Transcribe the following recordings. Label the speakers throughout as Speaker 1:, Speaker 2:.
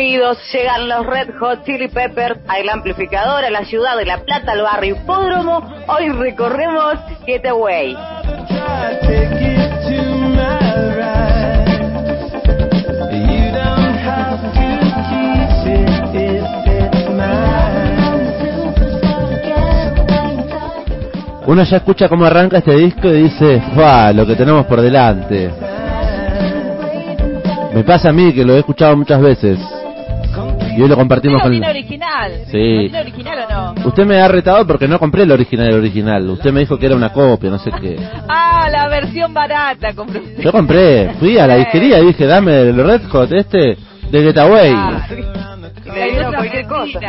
Speaker 1: Llegan los Red Hot Chili Peppers al amplificador, a la ciudad de La Plata, al barrio Hipódromo. Hoy recorremos Getaway.
Speaker 2: Uno ya escucha cómo arranca este disco y dice, ¡Fua! Lo que tenemos por delante. Me pasa a mí que lo he escuchado muchas veces. Y hoy lo compartimos
Speaker 3: con... original?
Speaker 2: Sí.
Speaker 3: ¿No original o no?
Speaker 2: Usted me ha retado porque no compré el original el original. Usted me dijo que era una copia, no sé qué.
Speaker 3: ah, la versión barata compré
Speaker 2: Yo compré, fui a la disquería y dije, dame el Red Hot este de Getaway. Ah,
Speaker 3: cualquier cosa.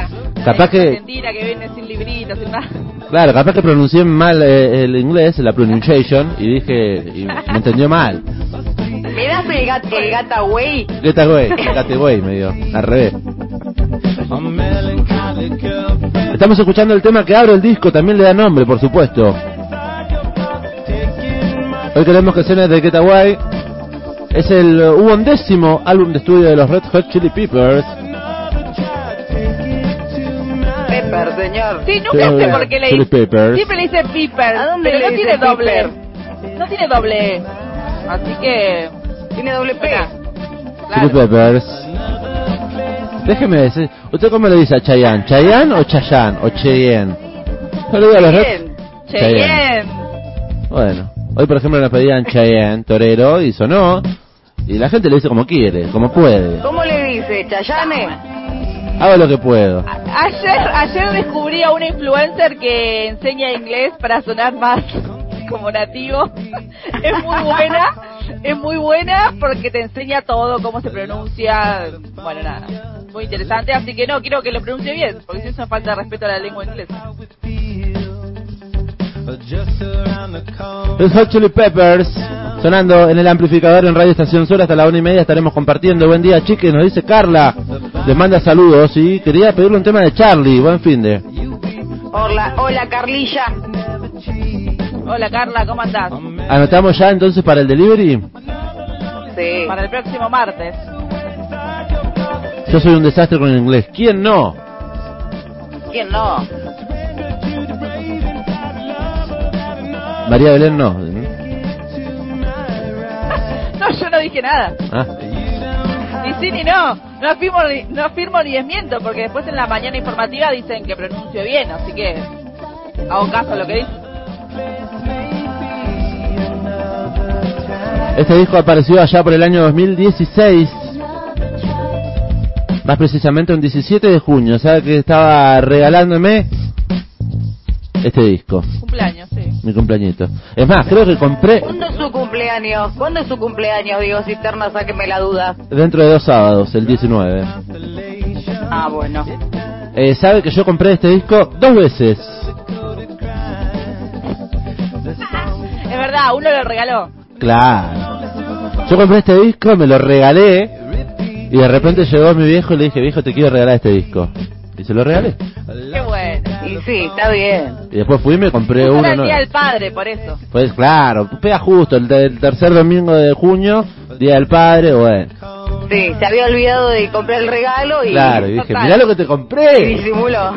Speaker 2: Capaz que...
Speaker 3: que viene sin librito, sin nada.
Speaker 2: Claro, capaz que pronuncié mal eh, el inglés, la pronunciation, y dije, y me entendió mal.
Speaker 1: ¿Me das el, gat, el Gataway?
Speaker 2: Gataway, Gataway me dio, al revés. Estamos escuchando el tema que abre el disco, también le da nombre, por supuesto. Hoy queremos que suene de Getaway. Es el undécimo álbum de estudio de los Red Hot Chili Peppers.
Speaker 1: Pepper, señor.
Speaker 3: Sí, nunca sé por qué le dice. Siempre le dice Pepper. ¿A dónde pero no tiene doble. No tiene doble. Así que.
Speaker 1: Tiene doble P.
Speaker 2: Chili Peppers. Déjeme decir, ¿usted cómo le dice a Chayanne? ¿Chayanne o Chayanne o Cheyenne?
Speaker 3: ¿No le digo a los Cheyenne.
Speaker 2: Bueno, hoy por ejemplo nos pedían Cheyenne, torero, y sonó. Y la gente le dice como quiere, como puede.
Speaker 1: ¿Cómo le dice? ¿Chayane?
Speaker 2: Hago lo que puedo.
Speaker 3: ayer, ayer descubrí a una influencer que enseña inglés para sonar más como nativo. es muy buena, es muy buena porque te enseña todo, cómo se pronuncia. Bueno, nada muy interesante, así que no, quiero que lo pronuncie bien, porque si eso falta de respeto a la lengua inglesa.
Speaker 2: Los Hot Chili Peppers sonando en el amplificador en Radio Estación Sur hasta la una y media estaremos compartiendo. Buen día, chiques, nos dice Carla. Les manda saludos y quería pedirle un tema de Charlie. Buen fin de.
Speaker 1: Hola, hola Carlilla.
Speaker 3: Hola Carla, ¿cómo andás?
Speaker 2: ¿Anotamos ya entonces para el delivery?
Speaker 3: Sí. Para el próximo martes.
Speaker 2: Yo soy un desastre con el inglés. ¿Quién no?
Speaker 1: ¿Quién no?
Speaker 2: María Belén no.
Speaker 3: no, yo no dije nada.
Speaker 2: Ah.
Speaker 3: Ni sí ni no. No afirmo, no afirmo ni desmiento, porque después en la mañana informativa dicen que pronuncio bien, así que hago caso a lo que dicen.
Speaker 2: Este disco apareció allá por el año 2016 más precisamente un 17 de junio, ¿sabe que estaba regalándome este disco?
Speaker 3: Cumpleaños, sí.
Speaker 2: Mi cumpleañito. Es más, creo que compré...
Speaker 1: ¿Cuándo es su cumpleaños? ¿Cuándo es su cumpleaños, Diego Cisterna? Sáqueme la duda.
Speaker 2: Dentro de dos sábados, el 19.
Speaker 1: Ah, bueno.
Speaker 2: Eh, ¿Sabe que yo compré este disco dos veces?
Speaker 3: es verdad, uno lo regaló.
Speaker 2: Claro. Yo compré este disco, me lo regalé y de repente llegó mi viejo y le dije, viejo, te quiero regalar este disco. Y se lo regalé.
Speaker 3: Qué bueno.
Speaker 1: Y sí, está bien.
Speaker 2: Y después fui y me compré uno.
Speaker 3: Era el día del padre, por eso.
Speaker 2: Pues claro, pega justo, el, tercer domingo de junio, día del padre, bueno.
Speaker 1: Sí, se había olvidado de comprar el regalo y...
Speaker 2: Claro, y dije, mirá lo que te compré.
Speaker 1: Y disimuló.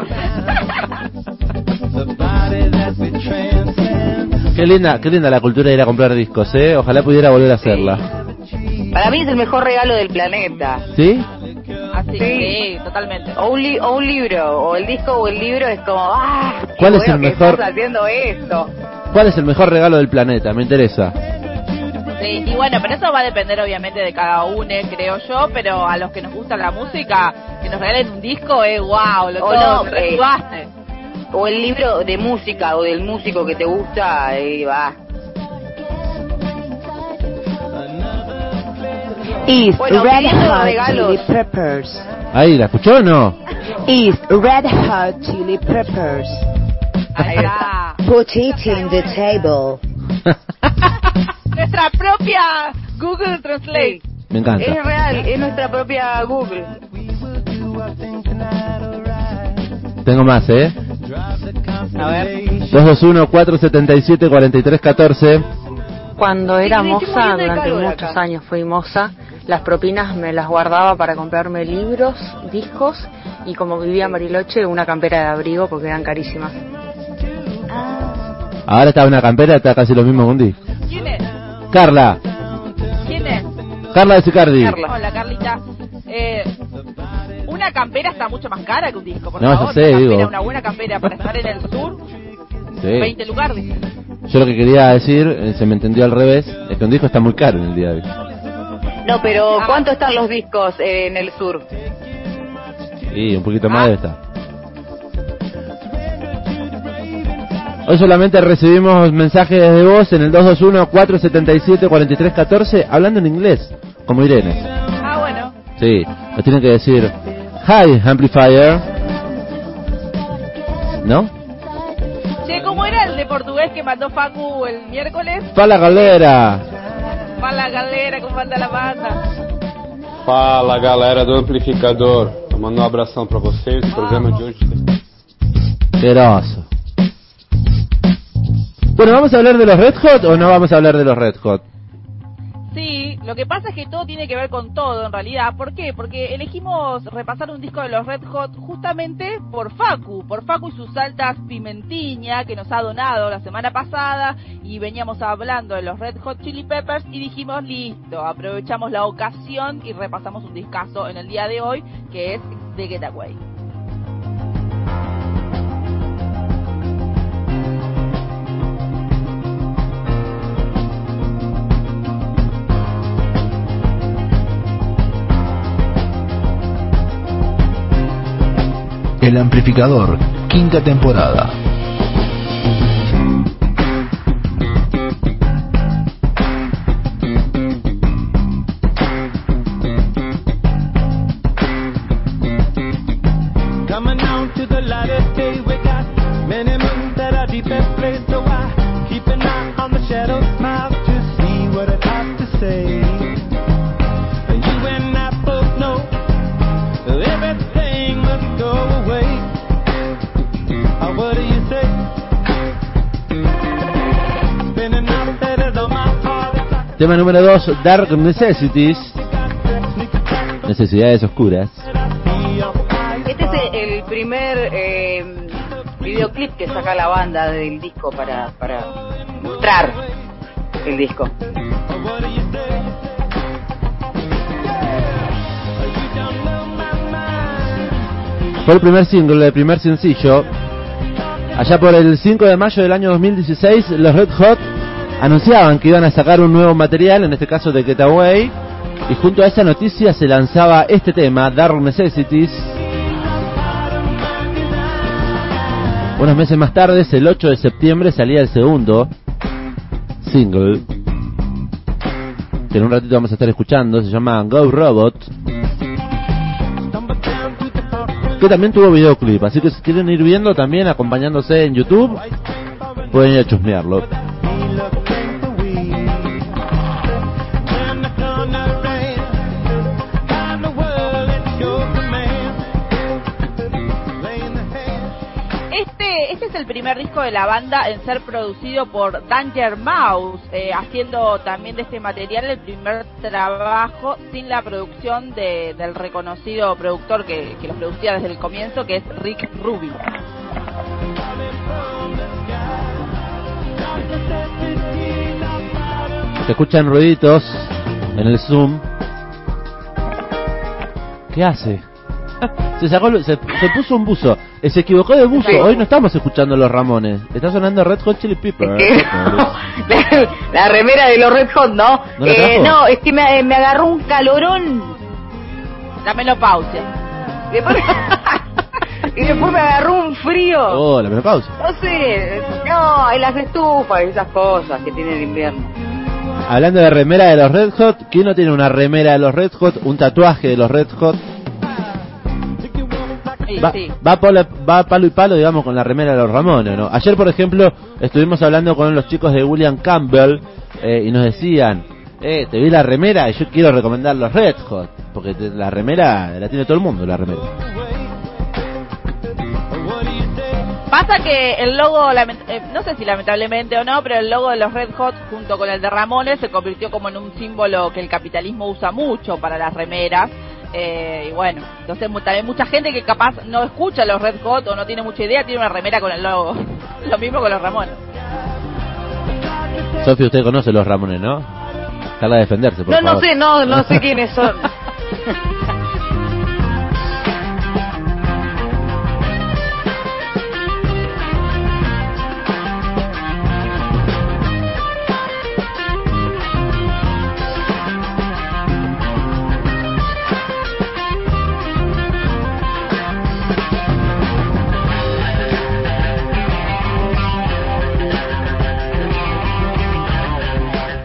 Speaker 2: qué linda, qué linda la cultura de ir a comprar discos, ¿eh? Ojalá pudiera volver a hacerla.
Speaker 1: Para mí es el mejor regalo del planeta.
Speaker 2: ¿Sí?
Speaker 3: Así
Speaker 1: Sí.
Speaker 3: que, sí, totalmente.
Speaker 1: O un, li- o un libro, o el disco o el libro es como, ¡ah!
Speaker 2: ¿Cuál es el
Speaker 1: que
Speaker 2: mejor?
Speaker 1: estás haciendo esto.
Speaker 2: ¿Cuál es el mejor regalo del planeta? Me interesa.
Speaker 3: Sí, y bueno, pero eso va a depender obviamente de cada uno, creo yo, pero a los que nos gusta la música, que nos regalen un disco es wow, lo
Speaker 1: O
Speaker 3: todo,
Speaker 1: no, eh. O el libro de música o del músico que te gusta, ahí va.
Speaker 4: Is
Speaker 1: Bueno,
Speaker 4: Red Hot. Chili Peppers.
Speaker 2: Ahí, ¿la escuchó o no?
Speaker 4: Is Red Hot Chili Peppers.
Speaker 3: Ahí va.
Speaker 4: Put it in the table.
Speaker 3: Nuestra propia Google Translate.
Speaker 2: Me encanta.
Speaker 1: Es real, es nuestra propia Google.
Speaker 2: Tengo más, ¿eh?
Speaker 1: A ver.
Speaker 2: 221-477-4314.
Speaker 5: Cuando era moza, durante muchos
Speaker 1: acá.
Speaker 5: años fui moza, las propinas me las guardaba para comprarme libros, discos y como vivía en Bariloche, una campera de abrigo porque eran carísimas.
Speaker 2: Ahora está una campera, está casi lo mismo que un disco.
Speaker 3: ¿Quién es?
Speaker 2: Carla,
Speaker 3: ¿Quién es?
Speaker 2: Carla de Sicardi.
Speaker 1: Carla.
Speaker 3: Hola, Carlita. Eh, una campera está mucho más cara que un disco, por
Speaker 2: No, ya
Speaker 3: favor.
Speaker 2: sé,
Speaker 3: una, campera,
Speaker 2: digo.
Speaker 3: una buena campera para estar en el sur,
Speaker 2: Sí.
Speaker 3: 20 lugares.
Speaker 2: Yo lo que quería decir, eh, se me entendió al revés, es que un disco está muy caro en el día de hoy.
Speaker 1: No, pero
Speaker 3: Ah.
Speaker 1: ¿cuánto están los discos eh, en el sur?
Speaker 2: Y un poquito
Speaker 3: Ah.
Speaker 2: más debe estar. Hoy solamente recibimos mensajes de voz en el 221-477-4314 hablando en inglés, como Irene.
Speaker 3: Ah, bueno.
Speaker 2: Sí, nos tienen que decir, Hi, Amplifier. ¿No?
Speaker 3: Che, ¿cómo era el de portugués que mandó Facu el miércoles?
Speaker 2: Fala galera.
Speaker 3: Fala galera, como anda la banda.
Speaker 6: Fala galera do Amplificador, mandando um abração pra vocês. O programa de hoje
Speaker 2: Qué groso. Bueno, ¿vamos a hablar de los Red Hot o no vamos a hablar de los Red Hot?
Speaker 3: Sí, lo que pasa es que todo tiene que ver con todo en realidad. ¿Por qué? Porque elegimos repasar un disco de los Red Hot justamente por Facu, por Facu y sus saltas pimentiña que nos ha donado la semana pasada y veníamos hablando de los Red Hot Chili Peppers y dijimos listo, aprovechamos la ocasión y repasamos un discazo en el día de hoy que es The Getaway.
Speaker 7: El amplificador, quinta temporada.
Speaker 2: Tema número 2, Dark Necessities. Necesidades oscuras.
Speaker 1: Este es el primer eh, videoclip que saca la banda del disco para, para mostrar el disco.
Speaker 2: Fue el primer single, el primer sencillo. Allá por el 5 de mayo del año 2016, los Red Hot anunciaban que iban a sacar un nuevo material, en este caso de Getaway, y junto a esa noticia se lanzaba este tema, Dark Necessities. Unos meses más tarde, el 8 de septiembre, salía el segundo single, que en un ratito vamos a estar escuchando, se llama Go Robot. que también tuvo videoclip, así que si quieren ir viendo también acompañándose en YouTube, pueden ir a chusmearlo.
Speaker 3: De la banda en ser producido por Danger Mouse, eh, haciendo también de este material el primer trabajo sin la producción de- del reconocido productor que, que los producía desde el comienzo, que es Rick Rubin.
Speaker 2: Se escuchan ruiditos en el Zoom. ¿Qué hace? Se sacó, se, se puso un buzo, Eh, se equivocó de buzo. Hoy no estamos escuchando los Ramones. Está sonando Red Hot Chili Peppers.
Speaker 1: Que- la, la remera de los Red Hot, ¿no?
Speaker 2: ¿No
Speaker 1: Eh, no, es que me, me agarró un calorón.
Speaker 3: La menopausia.
Speaker 1: Después, y después me agarró un frío.
Speaker 2: Oh, la menopausa.
Speaker 1: No sé, no, en las estufas y esas cosas que tiene el invierno.
Speaker 2: Hablando de remera de los Red Hot, ¿quién no tiene una remera de los Red Hot? Un tatuaje de los Red Hot.
Speaker 3: Sí,
Speaker 2: Va,
Speaker 3: sí.
Speaker 2: va, palo, va palo y palo, digamos, con la remera de los Ramones, ¿no? Ayer, por ejemplo, estuvimos hablando con los chicos de William Campbell eh, y nos decían, eh, te vi la remera y yo quiero recomendar los Red Hot, porque te- la remera la tiene todo el mundo, la remera.
Speaker 3: Pasa que el logo, eh, no sé si lamentablemente o no, pero el logo de los Red Hot junto con el de Ramones se convirtió como en un símbolo que el capitalismo usa mucho para las remeras. Eh, y bueno, entonces mu- también mucha gente que capaz no escucha los Red Hot o no tiene mucha idea tiene una remera con el logo. Lo mismo con los Ramones.
Speaker 2: Sofía, usted conoce los Ramones, ¿no? Carla a defenderse, por
Speaker 1: No, no sé, no, no sé quiénes son.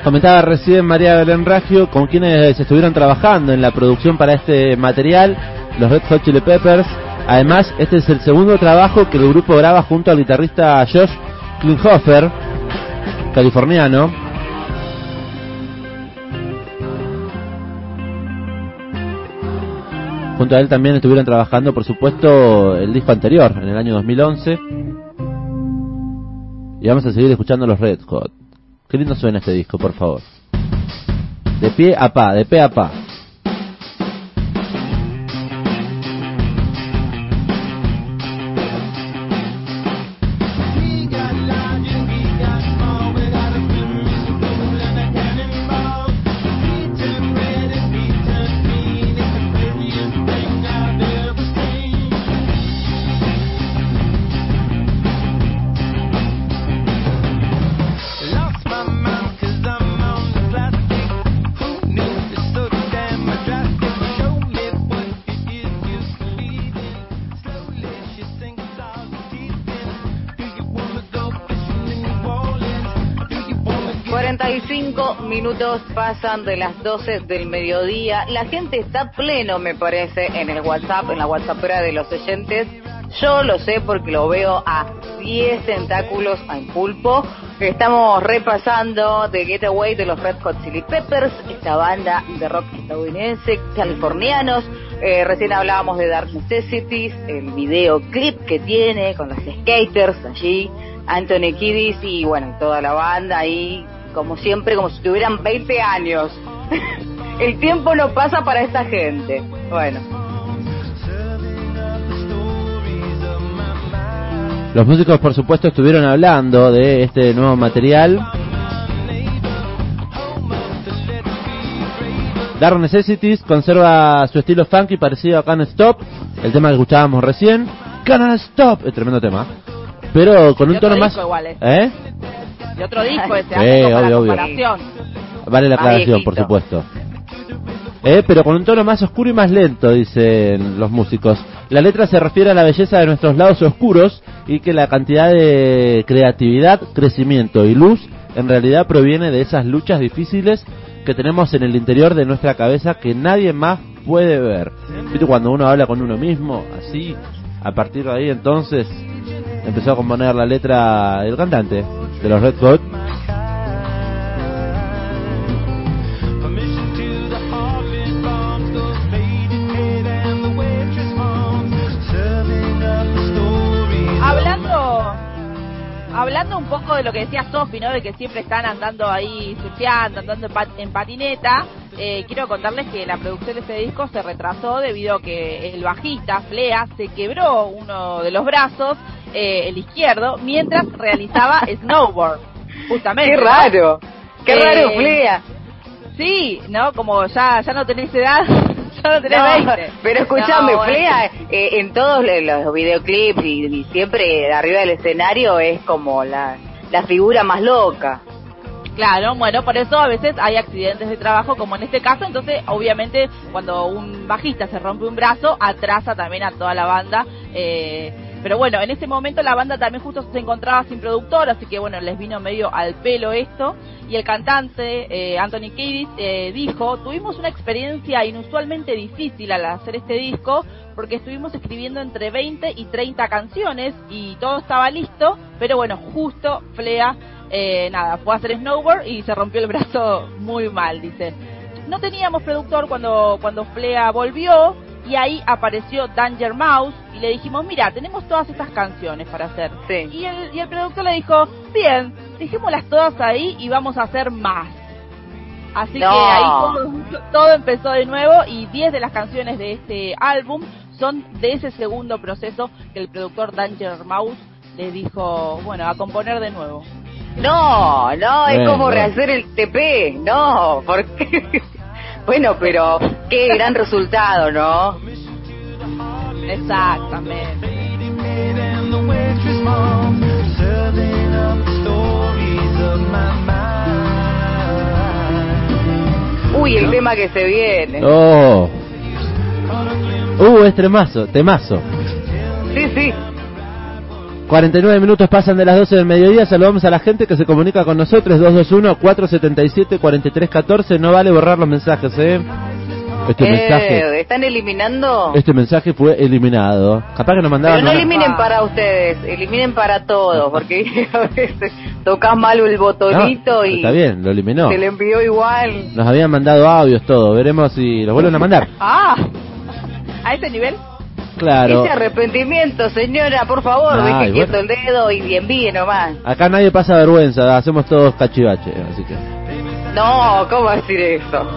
Speaker 2: Comentaba recién María Belén Raggio con quienes estuvieron trabajando en la producción para este material, los Red Hot Chili Peppers. Además, este es el segundo trabajo que el grupo graba junto al guitarrista Josh Klinghoffer, californiano. Junto a él también estuvieron trabajando, por supuesto, el disco anterior, en el año 2011. Y vamos a seguir escuchando los Red Hot. Qué lindo suena este disco, por favor. De pie a pa, de pe a pa.
Speaker 1: Pasan de las 12 del mediodía. La gente está pleno, me parece, en el WhatsApp, en la WhatsAppera de los oyentes. Yo lo sé porque lo veo a 10 tentáculos en pulpo. Estamos repasando The Getaway de los Red Hot Chili Peppers, esta banda de rock estadounidense, californianos. Eh, recién hablábamos de Dark Necessities, el videoclip que tiene con los skaters allí, Anthony Kiddis y bueno, toda la banda ahí, como siempre, como si tuvieran 20 años. el tiempo no pasa para esta gente. Bueno.
Speaker 2: Los músicos, por supuesto, estuvieron hablando de este nuevo material. Dark Necessities conserva su estilo funky parecido a Can't Stop, el tema que escuchábamos recién. Can't Stop, es tremendo tema. Pero con un tono más...
Speaker 3: igual, ¿eh?
Speaker 2: ¿Eh?
Speaker 3: Y otro disco ese, la
Speaker 2: obvio, obvio.
Speaker 3: comparación.
Speaker 2: Vale la aclaración, por supuesto. Eh, pero con un tono más oscuro y más lento, dicen los músicos. La letra se refiere a la belleza de nuestros lados oscuros y que la cantidad de creatividad, crecimiento y luz en realidad proviene de esas luchas difíciles que tenemos en el interior de nuestra cabeza que nadie más puede ver. ¿Viste cuando uno habla con uno mismo? Así, a partir de ahí entonces empezó a componer la letra el cantante de los Red Hot.
Speaker 3: Hablando, hablando un poco de lo que decía Sofi, ¿no? De que siempre están andando ahí surfeando, andando en patineta. eh, quiero contarles que la producción de este disco se retrasó debido a que el bajista, Flea, se quebró uno de los brazos, eh, el izquierdo, mientras realizaba snowboard. Justamente.
Speaker 1: Qué
Speaker 3: ¿no?
Speaker 1: raro. Qué
Speaker 3: Eh,
Speaker 1: raro, Flea.
Speaker 3: Sí, ¿no? Como ya, ya no tenés edad, tenés
Speaker 1: No,
Speaker 3: 20.
Speaker 1: pero escúchame,
Speaker 3: No, bueno.
Speaker 1: Flea, eh, en todos los videoclips y, y siempre arriba del escenario es como la, la figura más loca.
Speaker 3: Claro, bueno, por eso a veces hay accidentes de trabajo, como en este caso, entonces obviamente cuando un bajista se rompe un brazo, atrasa también a toda la banda. eh, pero bueno, en ese momento la banda también justo se encontraba sin productor, así que bueno, les vino medio al pelo esto. Y el cantante, eh, Anthony Kiedis, eh, dijo, tuvimos una experiencia inusualmente difícil al hacer este disco, porque estuvimos escribiendo entre 20 y 30 canciones y todo estaba listo, pero bueno, justo Flea eh, nada, fue a hacer snowboard y se rompió el brazo muy mal, dice. No teníamos productor cuando, cuando Flea volvió y ahí apareció Danger Mouse y le dijimos, mira, tenemos todas estas canciones para hacer.
Speaker 1: Sí.
Speaker 3: Y el, y el productor le dijo, bien, dejémoslas todas ahí y vamos a hacer más. Así
Speaker 1: No.
Speaker 3: que ahí todo, todo empezó de nuevo y 10 de las canciones de este álbum son de ese segundo proceso que el productor Danger Mouse le dijo, bueno, a componer de nuevo.
Speaker 1: No, no, es
Speaker 2: Bueno.
Speaker 1: como rehacer el TP, no, porque... bueno, pero qué gran resultado, ¿no?
Speaker 3: Exactamente.
Speaker 1: Uy, el tema que se viene.
Speaker 2: Oh. Uh, es tremazo, temazo.
Speaker 1: Sí, sí.
Speaker 2: 49 minutos pasan de las 12 del mediodía. Saludamos a la gente que se comunica con nosotros. 221-477-4314. No vale borrar los mensajes, ¿eh? Este
Speaker 1: Eh,
Speaker 2: mensaje.
Speaker 1: ¿Están eliminando?
Speaker 2: Este mensaje fue eliminado. Capaz que nos mandaban.
Speaker 1: Pero no
Speaker 2: una-
Speaker 1: eliminen para ustedes, eliminen para todos, porque a veces tocas mal el
Speaker 2: No,
Speaker 1: botonito y
Speaker 2: Está bien, lo eliminó.
Speaker 1: se le envió igual.
Speaker 2: Nos habían mandado audios, todo. Veremos si los vuelven a mandar.
Speaker 3: Ah, a ese nivel.
Speaker 2: Claro.
Speaker 1: Ese arrepentimiento, señora, por favor,
Speaker 2: Ay,
Speaker 1: deje quieto
Speaker 2: bueno.
Speaker 1: el dedo y envíe nomás.
Speaker 2: Acá nadie pasa vergüenza. Hacemos todos cachivache. Así que.
Speaker 1: No, ¿cómo decir eso?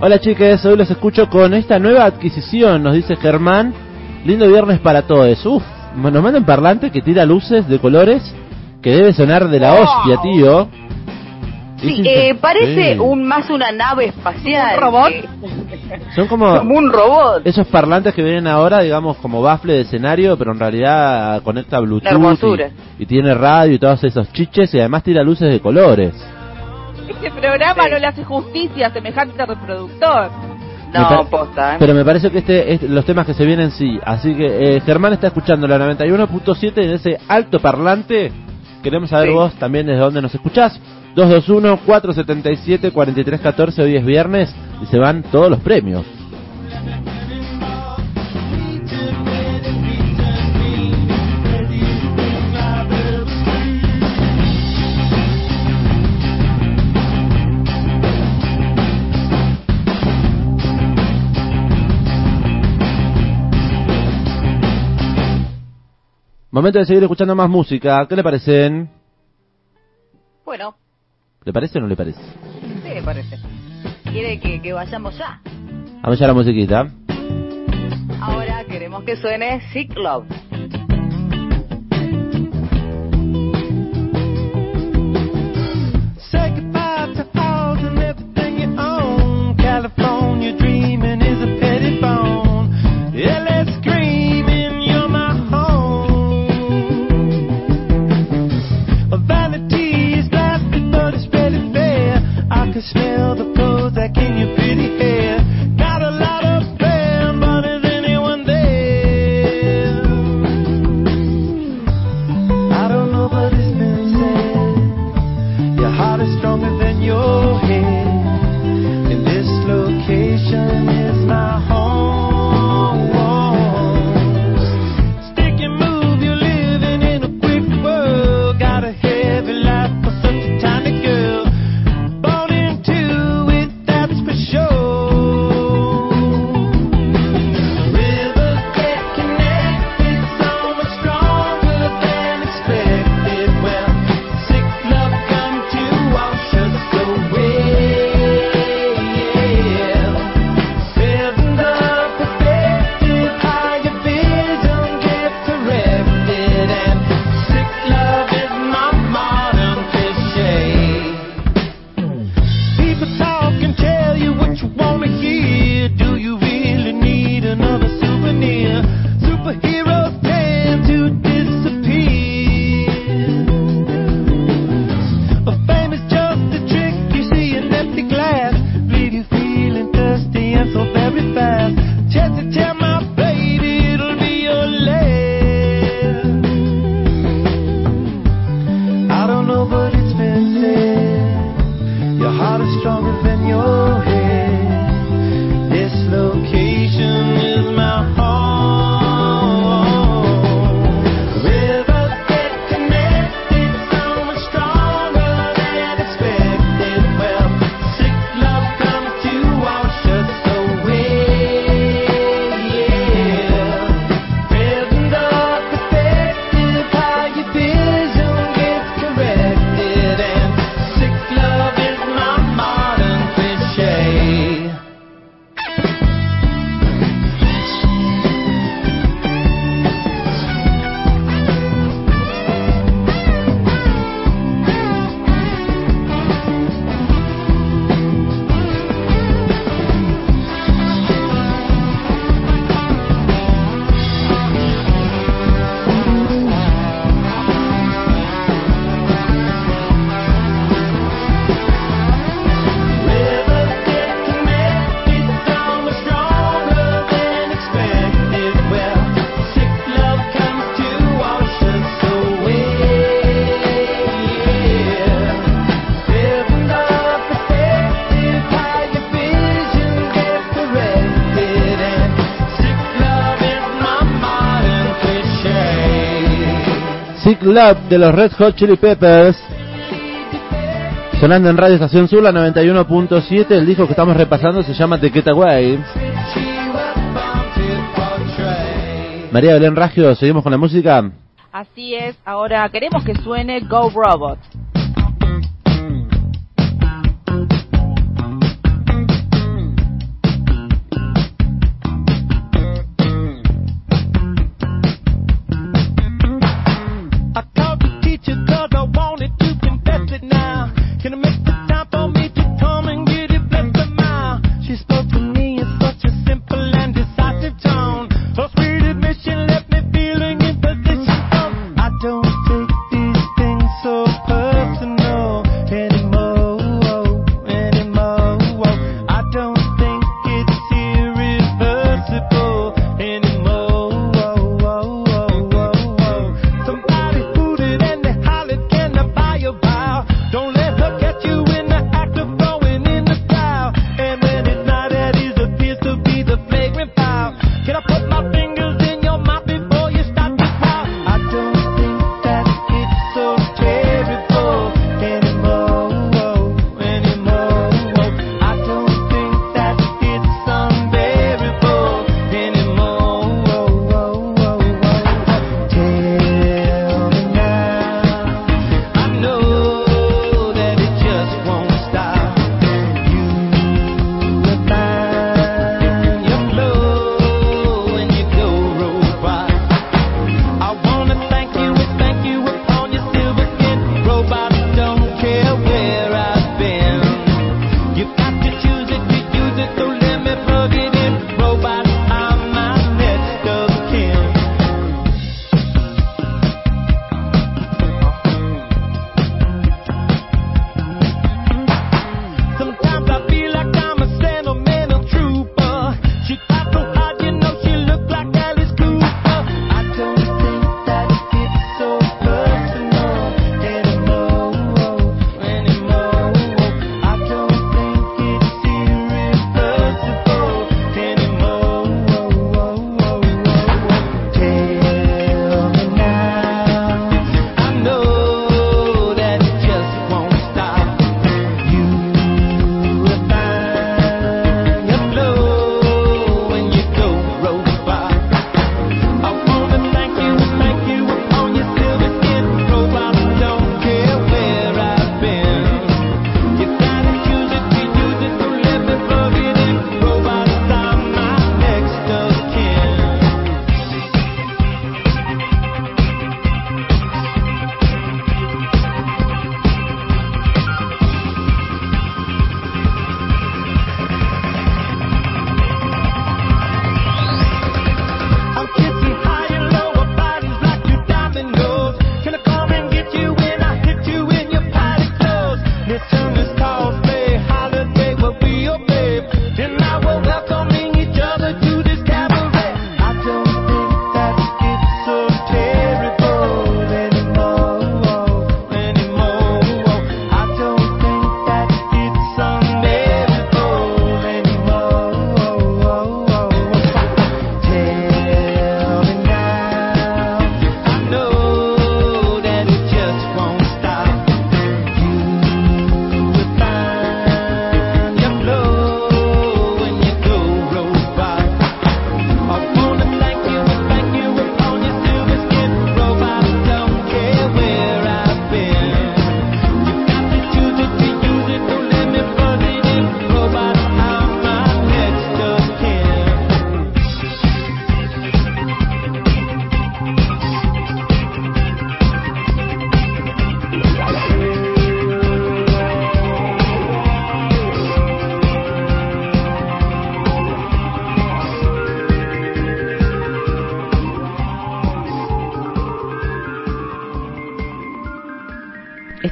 Speaker 2: Hola chiques, hoy los escucho con esta nueva adquisición, nos dice Germán. Lindo viernes para todos. Uf, nos mandan parlante que tira luces de colores que debe sonar de la
Speaker 3: Wow.
Speaker 2: hostia, tío.
Speaker 1: Sí, eh, parece
Speaker 2: Sí.
Speaker 1: un más una nave espacial.
Speaker 3: ¿Un robot?
Speaker 2: Son como
Speaker 1: como un robot.
Speaker 2: esos parlantes que vienen ahora, digamos, como bafle de escenario, pero en realidad conecta Bluetooth
Speaker 1: hermosura.
Speaker 2: y, y tiene radio y todos esos chiches y además tira luces de colores.
Speaker 3: Este programa
Speaker 1: Sí.
Speaker 3: no le hace justicia a semejante reproductor.
Speaker 1: No, posta, ¿eh?
Speaker 2: Pero me parece que este, este- los temas que se vienen sí. Así que eh, Germán está escuchando la 91.7 en ese alto parlante. Queremos saber
Speaker 1: Sí.
Speaker 2: vos también desde dónde nos escuchás. 221-477-4314, hoy es viernes y se van todos los premios. Momento de seguir escuchando más música. ¿Qué le parecen?
Speaker 1: Bueno,
Speaker 2: ¿Le parece o no le parece?
Speaker 1: sí me parece. ¿Quiere que, que vayamos ya?
Speaker 2: Vamos ya a la musiquita.
Speaker 1: Ahora queremos que suene Sick Love.
Speaker 8: the time. Love
Speaker 2: de los Red Hot Chili Peppers. Sonando en Radio Estación Sur, la 91.7, el disco que estamos repasando se llama The Getaway. María Belén Raggio, seguimos con la música.
Speaker 3: Así es, ahora queremos que suene Go
Speaker 8: Robots.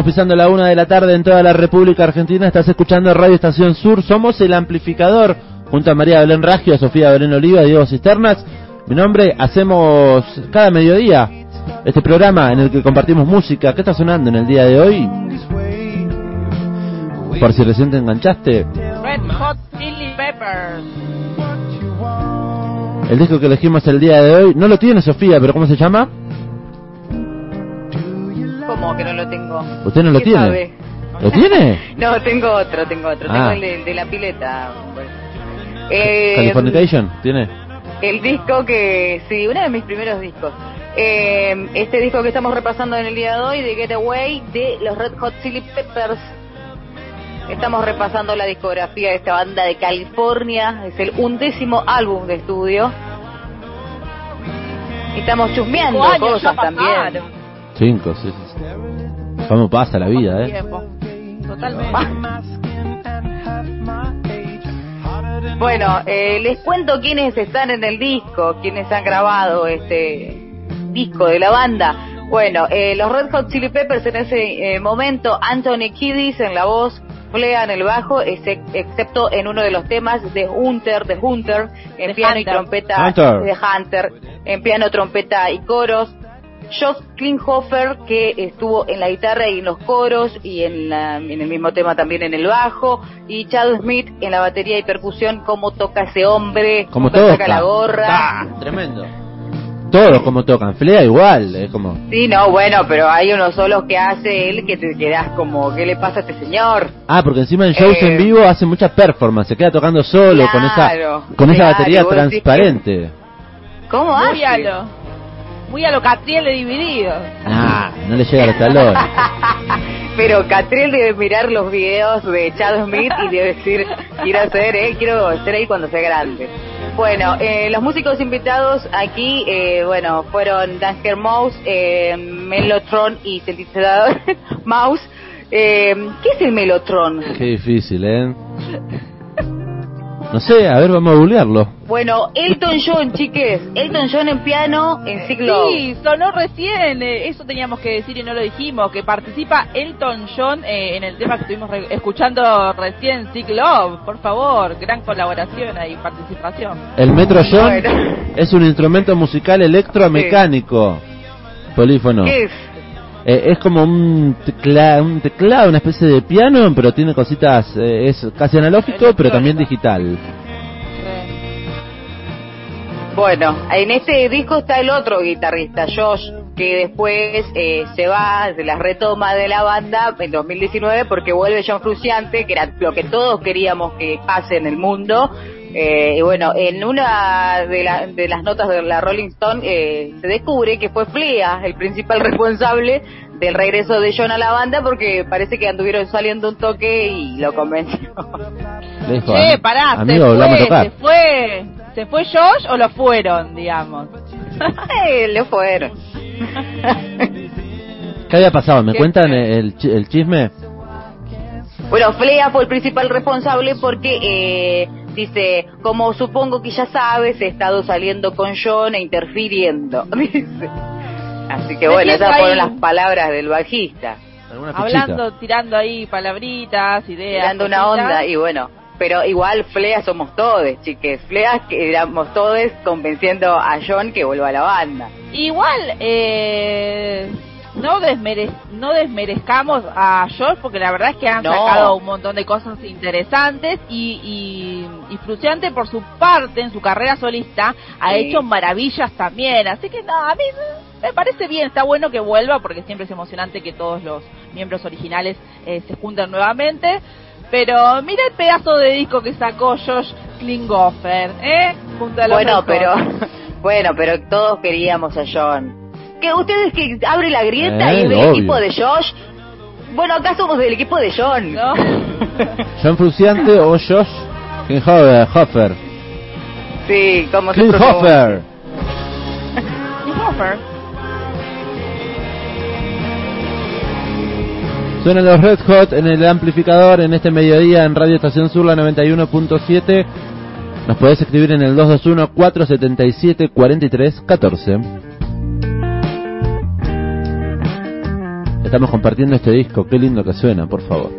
Speaker 2: Estamos pisando la una de la tarde en toda la República Argentina. Estás escuchando Radio Estación Sur. Somos el amplificador. Junto a María Belén Raggio, Sofía Belén Oliva, Diego Cisternas. Mi nombre, hacemos cada mediodía este programa en el que compartimos música. ¿Qué está sonando en el día de hoy? Por si recién te enganchaste.
Speaker 3: Red Hot Chili Peppers.
Speaker 2: El disco que elegimos el día de hoy, no lo tiene Sofía, pero ¿cómo se llama?
Speaker 1: ¿Cómo que no lo tengo?
Speaker 2: ¿Usted no lo
Speaker 1: ¿Qué
Speaker 2: tiene?
Speaker 1: sabe?
Speaker 2: ¿Lo tiene?
Speaker 1: No, tengo otro, tengo otro.
Speaker 2: Ah.
Speaker 1: Tengo el de, de la pileta. Bueno. Eh,
Speaker 2: Californication, ¿tiene?
Speaker 1: El disco que, sí, uno de mis primeros discos. Eh, este disco que estamos repasando en el día de hoy, de Getaway, de los Red Hot Chili Peppers. Estamos repasando la discografía de esta banda de California. Es el undécimo álbum de estudio. Y estamos chusmeando cosas también.
Speaker 2: Cinco, sí. ¿Cómo pasa la vida, eh?
Speaker 3: Tiempo. Totalmente.
Speaker 1: Bueno, eh, les cuento quiénes están en el disco, quiénes han grabado este disco de la banda. Bueno, eh, los Red Hot Chili Peppers en ese eh, momento, Anthony Kiddis en la voz, Flea en el bajo, ese- excepto en uno de los temas de Hunter, de Hunter, en piano y trompeta,
Speaker 2: Hunter.
Speaker 1: de Hunter, en piano, trompeta y coros. Josh Klinghoffer, que estuvo en la guitarra y en los coros y en, la- en el mismo tema también en el bajo, y Chad Smith en la batería y percusión, cómo toca ese hombre,
Speaker 2: Como
Speaker 1: cómo
Speaker 2: toca.
Speaker 1: saca la gorra.
Speaker 2: Ah, tremendo. Todos como tocan. Flea igual, es como...
Speaker 1: Sí, no, bueno, pero hay unos solos que hace él que te quedas como, ¿qué le pasa a este señor?
Speaker 2: Ah, porque encima en shows
Speaker 1: Eh,
Speaker 2: en vivo hace mucha performance, se queda tocando solo con esa
Speaker 1: Claro,
Speaker 2: con esa batería
Speaker 1: que-
Speaker 2: transparente.
Speaker 1: ¿Cómo
Speaker 3: Muy a
Speaker 1: hace?
Speaker 3: Muy a lo Catriel de dividido.
Speaker 2: Ah, no le llega a los talones.
Speaker 1: Pero Catriel debe mirar los videos de Chad Smith y debe decir, quiero ser, eh, quiero ser ahí cuando sea grande. Bueno, eh, los músicos invitados aquí, eh, bueno, fueron Dansker Mouse, eh, Melotron y sintetizador Mouse. Eh, ¿Qué es el Melotron?
Speaker 2: Qué difícil, ¿eh? No sé, a ver, vamos a googlearlo.
Speaker 1: Bueno, Elton John, chiques. Elton John en piano en Sick Love.
Speaker 3: Sí, sonó recién, eh, eso teníamos que decir y no lo dijimos, que participa Elton John eh, en el tema que estuvimos re- escuchando recién, Sick Love, por favor, gran colaboración ahí, participación.
Speaker 2: El Metro John
Speaker 1: Bueno.
Speaker 2: es un instrumento musical electromecánico. Polífono.
Speaker 1: ¿Qué es?
Speaker 2: Eh, es como un, tecla- un teclado, una especie de piano, pero tiene cositas, eh, es casi analógico, pero también digital.
Speaker 1: Bueno, en este disco está el otro guitarrista, Josh, que después eh, se va, se las retoma de la banda en 2019 porque vuelve John Fruciante, que era lo que todos queríamos que pase en el mundo. Eh, y bueno, en una de, la- de las notas de la Rolling Stone eh, se descubre que fue Flea el principal responsable del regreso de John a la banda porque parece que anduvieron saliendo un toque y lo convenció.
Speaker 2: Dijo,
Speaker 3: Che,
Speaker 2: "Am-
Speaker 3: pará,
Speaker 2: amigo,
Speaker 3: se fue,
Speaker 2: tocar.
Speaker 3: se fue, se fue Josh o lo fueron, digamos.
Speaker 1: Eh, le fueron.
Speaker 2: ¿Qué había pasado? ¿Me
Speaker 3: ¿Qué
Speaker 2: cuentan el, el chisme?
Speaker 1: Bueno, Flea fue el principal responsable porque eh, dice, como supongo que ya sabes, he estado saliendo con John e interfiriendo. Dice. Así que bueno, esas fueron las palabras del bajista.
Speaker 3: Hablando, tirando ahí palabritas, ideas.
Speaker 1: dando una onda y bueno. Pero igual Flea somos todos, chiques. Flea que éramos todos convenciendo a John que vuelva a la banda.
Speaker 3: Igual, eh, no, desmere- no desmerezcamos a Josh porque la verdad es que han
Speaker 1: No.
Speaker 3: sacado un montón de cosas interesantes y, y, y Fruciante por su parte en su carrera solista ha
Speaker 1: Sí.
Speaker 3: hecho maravillas también. Así que no, a mí me parece bien, está bueno que vuelva porque siempre es emocionante que todos los miembros originales eh, se junten nuevamente. Pero mira el pedazo de disco que sacó Josh Klinghoffer, ¿eh? Junto a los
Speaker 1: Bueno, pero bueno, pero todos queríamos a John. ¿Que ustedes que abre la grieta
Speaker 2: Eh,
Speaker 1: y ve el
Speaker 2: obvio.
Speaker 1: equipo de Josh? Bueno, acá somos del equipo de John.
Speaker 3: ¿No?
Speaker 2: John Fruciante o Josh Klinghoffer. Hoffer.
Speaker 1: sí, como se pronuncia.
Speaker 2: Klinghoffer.
Speaker 3: Klinghoffer.
Speaker 2: Suenan los Red Hot en el amplificador en este mediodía en Radio Estación Sur la 91.7. Nos podés escribir en el 221-477-4314. Estamos compartiendo este disco, qué lindo que suena, por favor.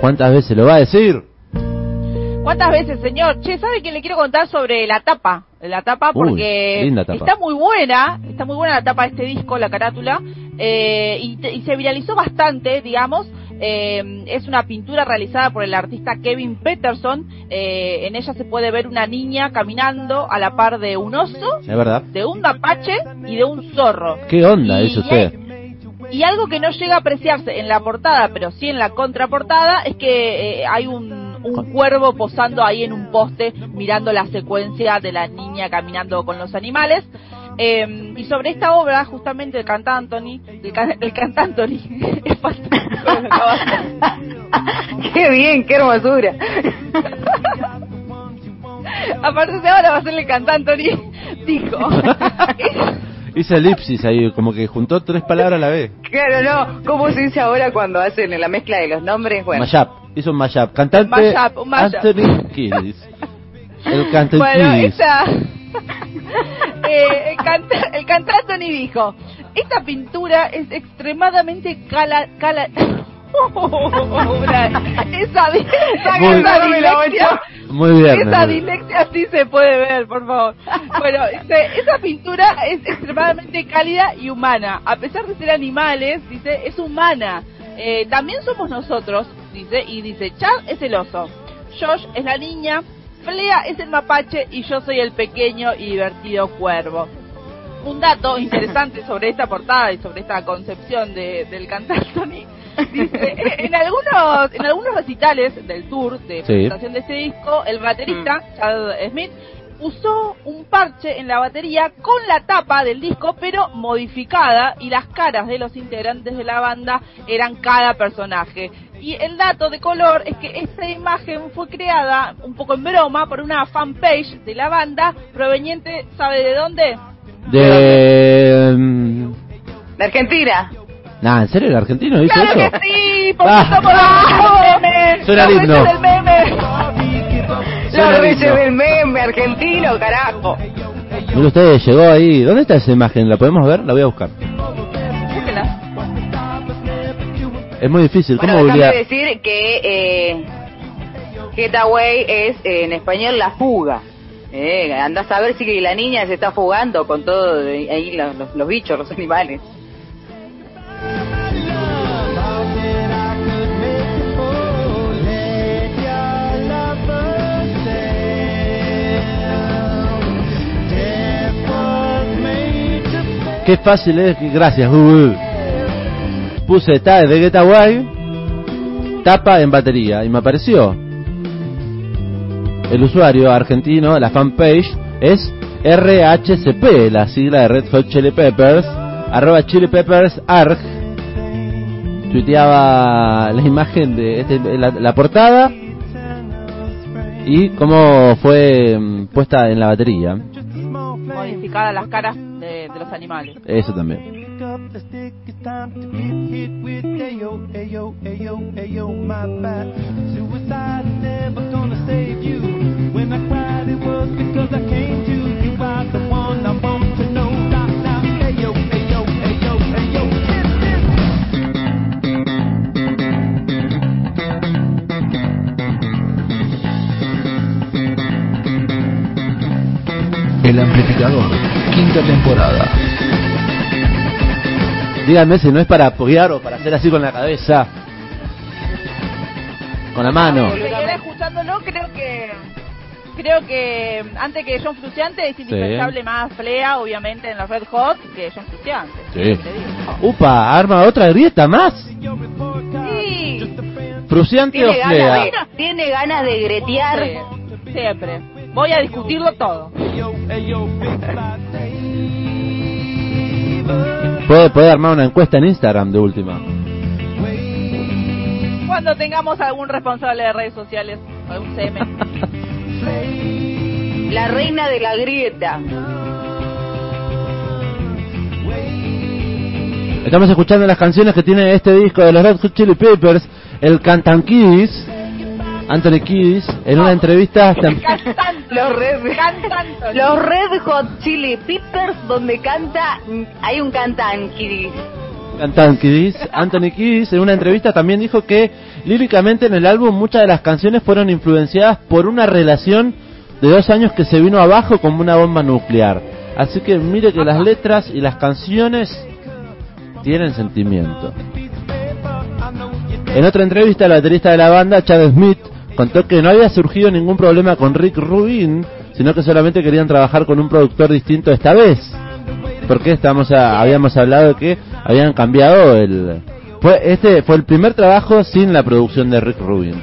Speaker 2: ¿Cuántas veces lo va a decir?
Speaker 3: ¿Cuántas veces, señor? Che, ¿sabe que le quiero contar sobre la tapa? La tapa
Speaker 2: Uy,
Speaker 3: porque
Speaker 2: linda tapa.
Speaker 3: está muy buena, está muy buena la tapa de este disco, la carátula, eh, y, se viralizó bastante, digamos. Eh, es una pintura realizada por el artista Kevin Peterson. Eh, en ella se puede ver una niña caminando a la par de un oso,
Speaker 2: Es verdad.
Speaker 3: de un mapache y de un zorro.
Speaker 2: ¿Qué onda
Speaker 3: Y-
Speaker 2: dice usted?
Speaker 3: Y algo que no llega a apreciarse en la portada, pero sí en la contraportada, es que eh, hay un, un cuervo posando ahí en un poste mirando la secuencia de la niña caminando con los animales. Eh, y sobre esta obra, justamente el cantante Anthony, el, can- el cantante Anthony, es
Speaker 1: qué bien, qué hermosura.
Speaker 3: A partir de ahora va a ser el cantante Anthony, dijo.
Speaker 2: Hice elipsis ahí, como que juntó tres palabras a la vez.
Speaker 1: claro, no. ¿Cómo se dice ahora cuando hacen la mezcla de los nombres? Bueno,
Speaker 2: Mashup, hizo un mashup. Cantante
Speaker 3: Mashup, un mashup.
Speaker 2: Anthony Kiddis. El cantante
Speaker 3: Bueno, esta... eh, el, canta- el cantante dijo, esta pintura es extremadamente cala... cala... Esa, esa,
Speaker 2: Muy-
Speaker 3: esa dislexia,
Speaker 2: Muy bien.
Speaker 3: esa dislexia sí se puede ver, por favor. Bueno, dice, esa pintura es extremadamente cálida y humana. A pesar de ser animales, dice, es humana. Eh, también somos nosotros, dice, y dice, Chad es el oso, Josh es la niña, Flea es el mapache y yo soy el pequeño y divertido cuervo. Un dato interesante sobre esta portada y sobre esta concepción de, del cantante Tony, dice, en algunos en algunos recitales del tour de
Speaker 2: Sí.
Speaker 3: presentación de este disco, el baterista Chad Smith usó un parche en la batería con la tapa del disco pero modificada y las caras de los integrantes de la banda eran cada personaje. Y el dato de color es que esta imagen fue creada un poco en broma por una fanpage de la banda proveniente, ¿sabe de dónde?
Speaker 2: De.
Speaker 1: de Argentina.
Speaker 2: Nah, ¿en serio el argentino dice
Speaker 3: ¡Claro
Speaker 2: eso?
Speaker 3: que sí! ¡Porque
Speaker 2: Ah.
Speaker 3: somos los reyes del meme!
Speaker 2: Suena
Speaker 3: ¡Los del meme!
Speaker 2: Suena
Speaker 1: Los
Speaker 2: himno.
Speaker 1: del meme argentino, carajo.
Speaker 2: Mire usted, llegó ahí. ¿Dónde está esa imagen? ¿La podemos ver? La voy a buscar.
Speaker 3: Búsquela.
Speaker 2: Es muy difícil. ¿Cómo
Speaker 1: Bueno,
Speaker 2: googlear?
Speaker 1: decir que eh, Getaway es eh, en español la fuga. Eh, andás a ver si la niña se está fugando con todo ahí los, bichos, los animales.
Speaker 2: Qué fácil es. Gracias. Puse ta de Getaway, tapa en batería y me apareció. El usuario argentino, la fanpage, es RHCP, la sigla de Red Hot Chili Peppers, arroba Chili Peppers arg. Tuiteaba la imagen de este, la, la portada y cómo fue mm, puesta en la batería.
Speaker 3: Modificadas las caras de, de los animales.
Speaker 2: Eso también.
Speaker 7: El amplificador, quinta temporada.
Speaker 2: Díganme si no es para apoyar o para hacer así con la cabeza. Con la mano.
Speaker 3: Me quedé escuchándolo, creo que creo que antes que John Fruciante es indispensable más Flea, obviamente, en los Red Hot que John Fruciante.
Speaker 2: Sí. Upa, arma otra grieta más.
Speaker 3: Sí,
Speaker 2: Fruciante o
Speaker 1: Tiene ganas,
Speaker 2: flea.
Speaker 1: de, tiene ganas de gretear.
Speaker 3: sí, siempre. Voy a discutirlo todo.
Speaker 2: Puede, puede armar una encuesta en Instagram de última.
Speaker 3: Cuando tengamos algún responsable de redes sociales, algún CM.
Speaker 1: La reina de la grieta.
Speaker 2: Estamos escuchando las canciones que tiene este disco de los Red Hot Chili Peppers, el Cantan Anthony Kiddis, en una entrevista
Speaker 1: Los Red, los Red Hot Chili Peppers donde canta, hay un.
Speaker 2: Cantan Kiddis, Anthony Kiddis, en una entrevista también dijo que líricamente en el álbum muchas de las canciones fueron influenciadas por una relación de dos años que se vino abajo como una bomba nuclear. Así que mire que las letras y las canciones tienen sentimiento. En otra entrevista, el baterista de la banda, Chad Smith, contó que no había surgido ningún problema con Rick Rubin, sino que solamente querían trabajar con un productor distinto esta vez. Porque estamos a- habíamos hablado de que habían cambiado el... Fue, este fue el primer trabajo sin la producción de Rick Rubin.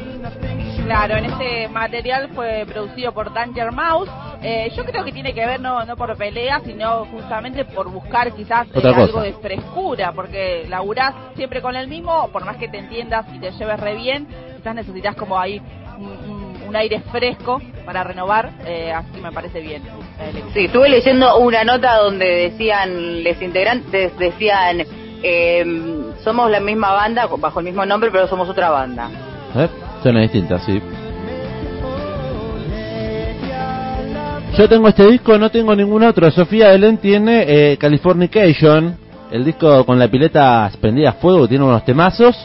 Speaker 3: Claro, en este material fue producido por Danger Mouse. Eh, yo creo que tiene que ver no, no por pelea, sino justamente por buscar quizás eh, algo de frescura, porque laburás siempre con el mismo, por más que te entiendas y te lleves re bien, quizás necesitas como ahí un, aire fresco para renovar, eh, así me parece bien. eh,
Speaker 1: Sí, estuve leyendo una nota donde decían, los integrantes decían, eh, somos la misma banda, bajo el mismo nombre, pero somos otra banda.
Speaker 2: ¿Eh? Suena distinta, sí. Yo tengo este disco, no tengo ningún otro. Sofía Belén tiene eh, Californication, el disco con la pileta prendida a fuego, tiene unos temazos.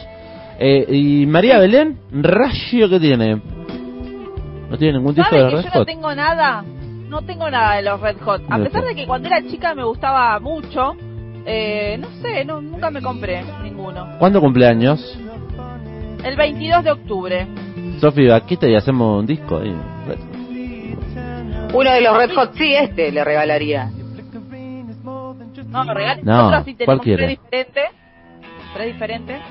Speaker 2: Eh, y María Belén, Rayo que tiene. No tiene ningún disco
Speaker 3: ¿Sabe
Speaker 2: de
Speaker 3: que
Speaker 2: Red
Speaker 3: yo no
Speaker 2: Hot.
Speaker 3: tengo nada? No tengo nada de los Red Hot. A pesar de que cuando era chica me gustaba mucho, eh, no sé, no, nunca me compré ninguno.
Speaker 2: ¿Cuándo cumpleaños?
Speaker 3: El 22 de octubre.
Speaker 2: Sofi, aquí te y hacemos un disco. ahí.
Speaker 1: Uno de los Red Hot, sí, este le regalaría.
Speaker 3: No, me regalé.
Speaker 2: No,
Speaker 3: Nosotros sí
Speaker 2: ¿cuál
Speaker 3: tenemos
Speaker 2: quiere?
Speaker 3: tres diferentes. Tres diferentes.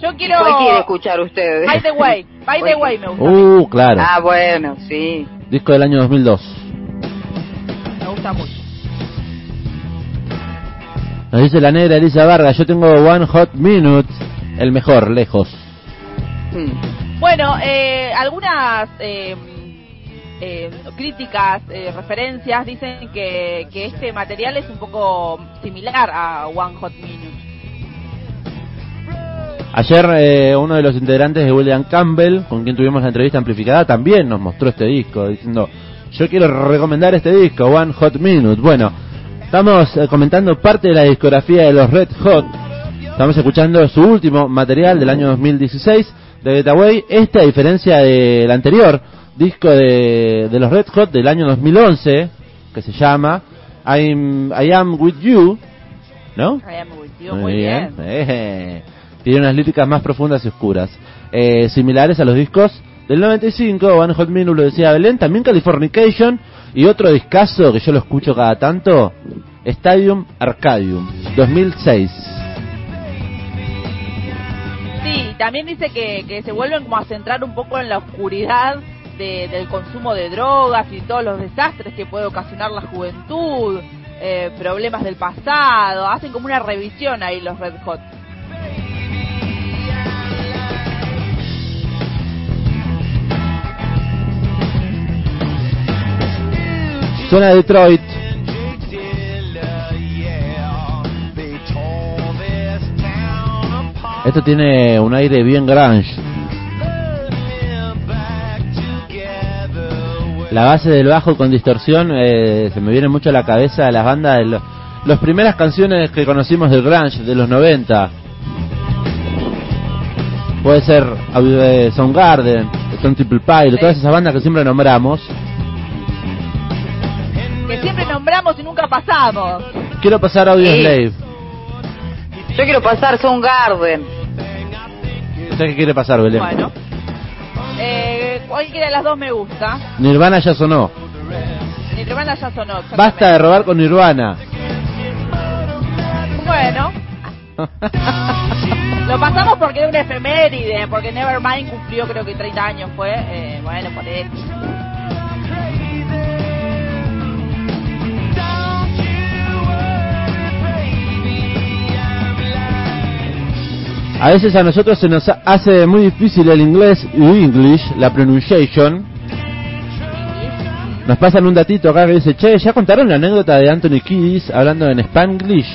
Speaker 3: Yo quiero...
Speaker 1: ¿Cuál quiere escuchar ustedes?
Speaker 3: By the way. By the
Speaker 1: ¿Cuál
Speaker 3: way me gusta.
Speaker 2: Uh, claro.
Speaker 1: Ah, bueno, sí.
Speaker 2: Disco del año 2002.
Speaker 3: Me gusta mucho.
Speaker 2: Nos dice la negra Elisa Vargas, yo tengo One Hot Minute, el mejor, lejos.
Speaker 1: Hmm.
Speaker 3: Bueno, eh, algunas eh, eh, críticas, eh, referencias dicen que, que este material es un poco similar a One Hot Minute.
Speaker 2: Ayer eh, uno de los integrantes de William Campbell, con quien tuvimos la entrevista amplificada, también nos mostró este disco, diciendo, yo quiero recomendar este disco, One Hot Minute. Bueno, estamos eh, comentando parte de la discografía de los Red Hot. Estamos escuchando su último material del año 2016, de Getaway. Este, a diferencia del anterior disco de, de los Red Hot del año 2011, que se llama I'm, I Am With You, ¿no?
Speaker 3: I am with you, muy bien.
Speaker 2: Eh, Tiene unas líricas más profundas y oscuras. Eh, similares a los discos del 95, One Hot Minute lo decía Belén, también Californication y otro discazo que yo lo escucho cada tanto, Stadium Arcadium, 2006.
Speaker 3: Sí, también dice que, que se vuelven como a centrar un poco en la oscuridad de- del consumo de drogas y todos los desastres que puede ocasionar la juventud, eh, problemas del pasado, hacen como una revisión ahí los Red Hot.
Speaker 2: Suena Detroit. Esto tiene un aire bien grunge. La base del bajo con distorsión eh, se me viene mucho a la cabeza de las bandas de los, las primeras canciones que conocimos del grunge de los 90. Puede ser eh, Soundgarden, Stone Temple Pilots, todas esas bandas que siempre nombramos.
Speaker 3: Siempre nombramos y nunca pasamos.
Speaker 2: Quiero pasar Audio
Speaker 1: Sí.
Speaker 2: Slave.
Speaker 8: Yo quiero pasar un Garden.
Speaker 2: ¿Usted qué quiere pasar, Belén?
Speaker 3: Bueno. Eh, cualquiera de las dos me gusta.
Speaker 2: Nirvana ya sonó.
Speaker 3: Nirvana ya sonó. exactamente.
Speaker 2: Basta de robar con Nirvana.
Speaker 3: Bueno. Lo pasamos porque era una efeméride, porque Nevermind cumplió creo que 30 años fue. Eh, bueno, por eso.
Speaker 2: A veces a nosotros se nos hace muy difícil el inglés y English, la pronunciation. Nos pasan un datito acá que dice, che, ¿ya contaron la anécdota de Anthony Kiddis hablando en Spanglish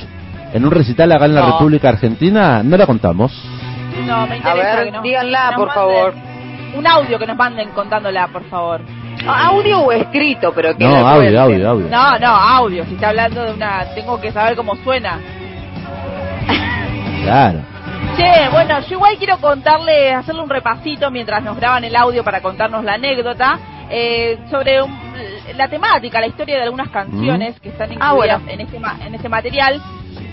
Speaker 2: en un recital acá en la
Speaker 3: No.
Speaker 2: República Argentina? No la contamos.
Speaker 3: No, me
Speaker 8: A
Speaker 3: interesa
Speaker 8: ver,
Speaker 3: que nos-
Speaker 8: díganla,
Speaker 3: que
Speaker 8: por
Speaker 3: manden
Speaker 8: favor.
Speaker 3: Un audio que nos manden contándola, por favor.
Speaker 8: Audio o escrito, pero que
Speaker 2: No,
Speaker 8: lo
Speaker 2: audio, audio, audio.
Speaker 3: No, no, audio. Si está hablando de una... Tengo que saber cómo suena.
Speaker 2: Claro.
Speaker 3: Che, bueno, yo igual quiero contarle, hacerle un repasito mientras nos graban el audio para contarnos la anécdota eh, sobre un- la temática, la historia de algunas canciones que están
Speaker 8: Ah,
Speaker 3: incluidas
Speaker 8: bueno.
Speaker 3: en, este en este material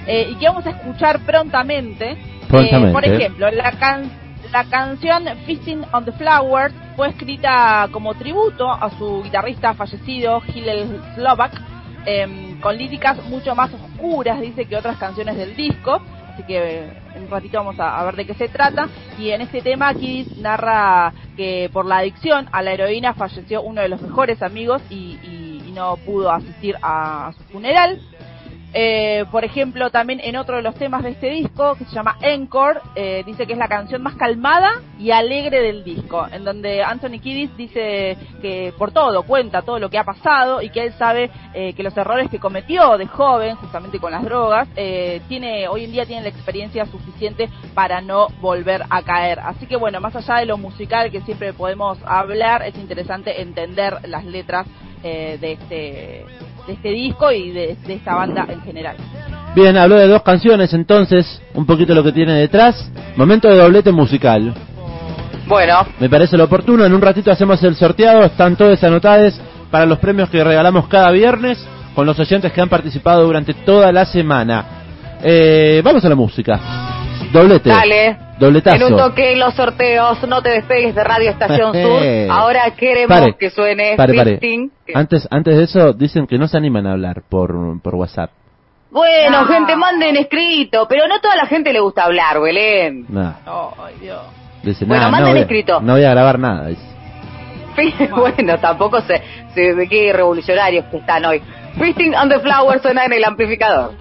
Speaker 3: eh, y que vamos a escuchar prontamente. Eh, por ejemplo, la, can- la canción Feasting on the Flowers fue escrita como tributo a su guitarrista fallecido, Hillel Slovak, em, con líricas mucho más oscuras, dice, que otras canciones del disco. Así que un ratito vamos a, ver de qué se trata. Y en este tema, Kiddis narra que por la adicción a la heroína falleció uno de los mejores amigos y- y no pudo asistir a, su funeral. Eh, por ejemplo, también en otro de los temas de este disco, que se llama Encore, eh, dice que es la canción más calmada y alegre del disco, en donde Anthony Kiddis dice que por todo, cuenta todo lo que ha pasado y que él sabe eh, que los errores que cometió de joven, justamente con las drogas, eh, tiene hoy en día tiene la experiencia suficiente para no volver a caer. Así que bueno, más allá de lo musical que siempre podemos hablar, es interesante entender las letras eh, de este de este disco y de, de esta banda en general.
Speaker 2: Bien, habló de dos canciones entonces, un poquito lo que tiene detrás. Momento de doblete musical.
Speaker 8: Bueno,
Speaker 2: Me parece lo oportuno. En un ratito hacemos el sorteado. Están todos anotados para los premios que regalamos cada viernes con los oyentes que han participado durante toda la semana. Eh, vamos a la música. Doblete.
Speaker 8: dale.
Speaker 2: Dobletazo.
Speaker 8: En un toque en los sorteos, no te despegues de Radio Estación Sur. Ahora queremos
Speaker 2: Pare.
Speaker 8: que suene
Speaker 2: Pare, pare. Antes, antes de eso, dicen que no se animan a hablar por, por WhatsApp.
Speaker 8: Bueno,
Speaker 3: No.
Speaker 8: gente, manden escrito, pero no toda la gente le gusta hablar, Belén.
Speaker 2: Nah.
Speaker 3: Ay, Dios.
Speaker 2: Dice,
Speaker 8: Bueno,
Speaker 2: nah, no,
Speaker 8: manden
Speaker 2: voy a-
Speaker 8: escrito.
Speaker 2: no voy a grabar nada. dice.
Speaker 8: bueno, tampoco sé, sé de qué revolucionarios que están hoy. Feasting on the Flower suena en el amplificador.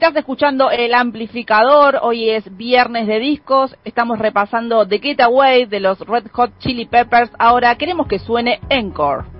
Speaker 8: Estás escuchando el amplificador, hoy es viernes de discos, estamos repasando The Getaway de los Red Hot Chili Peppers, ahora queremos que suene Encore.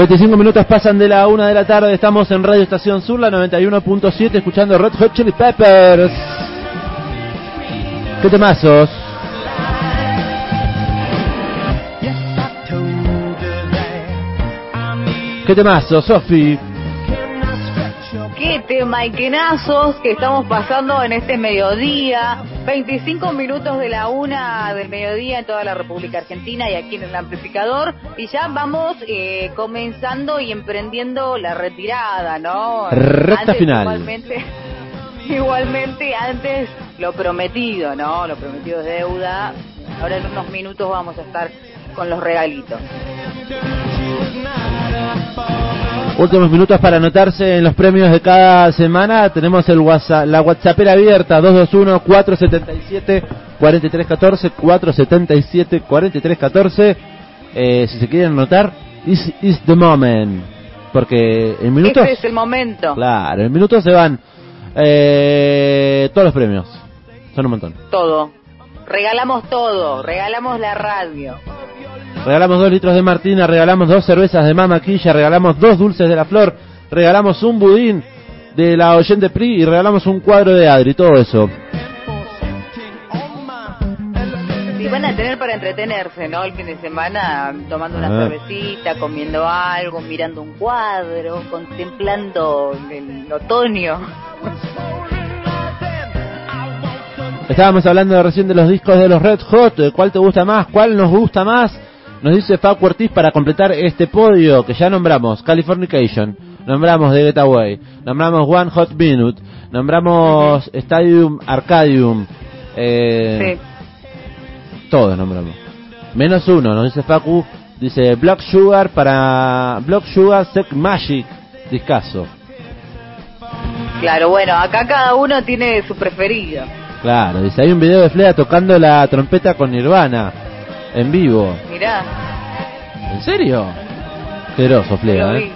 Speaker 2: 25 minutos pasan de la una de la tarde, estamos en Radio Estación Sur, la 91.7, escuchando Red Hot Chili Peppers. ¿Qué temazos? ¿Qué temazos, Sofi?
Speaker 1: Qué temaiquenazos que estamos pasando en este mediodía. 25 minutos de la una del mediodía en toda la República Argentina y aquí en el amplificador. Y ya vamos eh, comenzando y emprendiendo la retirada, ¿no?
Speaker 2: Recta
Speaker 1: Antes,
Speaker 2: final.
Speaker 1: Igualmente, igualmente antes lo prometido, ¿no? Lo prometido es deuda. Ahora en unos minutos vamos a estar con los regalitos.
Speaker 2: Últimos minutos para anotarse en los premios de cada semana. Tenemos el WhatsApp, la WhatsAppera abierta 221-477-4314, 477-4314. Eh, si se quieren anotar, is, is the moment. Porque en minutos...
Speaker 1: Este es el momento.
Speaker 2: Claro, en minutos se van eh, todos los premios. Son un montón.
Speaker 1: Todo. Regalamos todo. Regalamos la radio.
Speaker 2: Regalamos dos litros de Martina, regalamos dos cervezas de Mamaquilla, regalamos dos dulces de la flor, regalamos un budín de la oyente PRI y regalamos un cuadro de Adri, todo eso.
Speaker 1: Y van a tener para entretenerse, ¿no? El fin de semana tomando una
Speaker 2: Ah.
Speaker 1: cervecita, comiendo algo, mirando un cuadro, contemplando el, el otoño.
Speaker 2: Estábamos hablando recién de los discos de los Red Hot, ¿de ¿cuál te gusta más? ¿Cuál nos gusta más? Nos dice Facu Ortiz para completar este podio que ya nombramos, Californication, nombramos The Getaway, nombramos One Hot Minute, nombramos Stadium Arcadium, eh, todos nombramos. Menos uno, nos dice Facu, dice Block Sugar para Block Sugar Sec Magic, discaso.
Speaker 1: Claro, bueno, acá cada uno tiene su preferido.
Speaker 2: Claro, dice, hay un video de Flea tocando la trompeta con Nirvana, en vivo.
Speaker 1: Mirá,
Speaker 2: ¿En serio? Qué groso, Flea. ¿eh?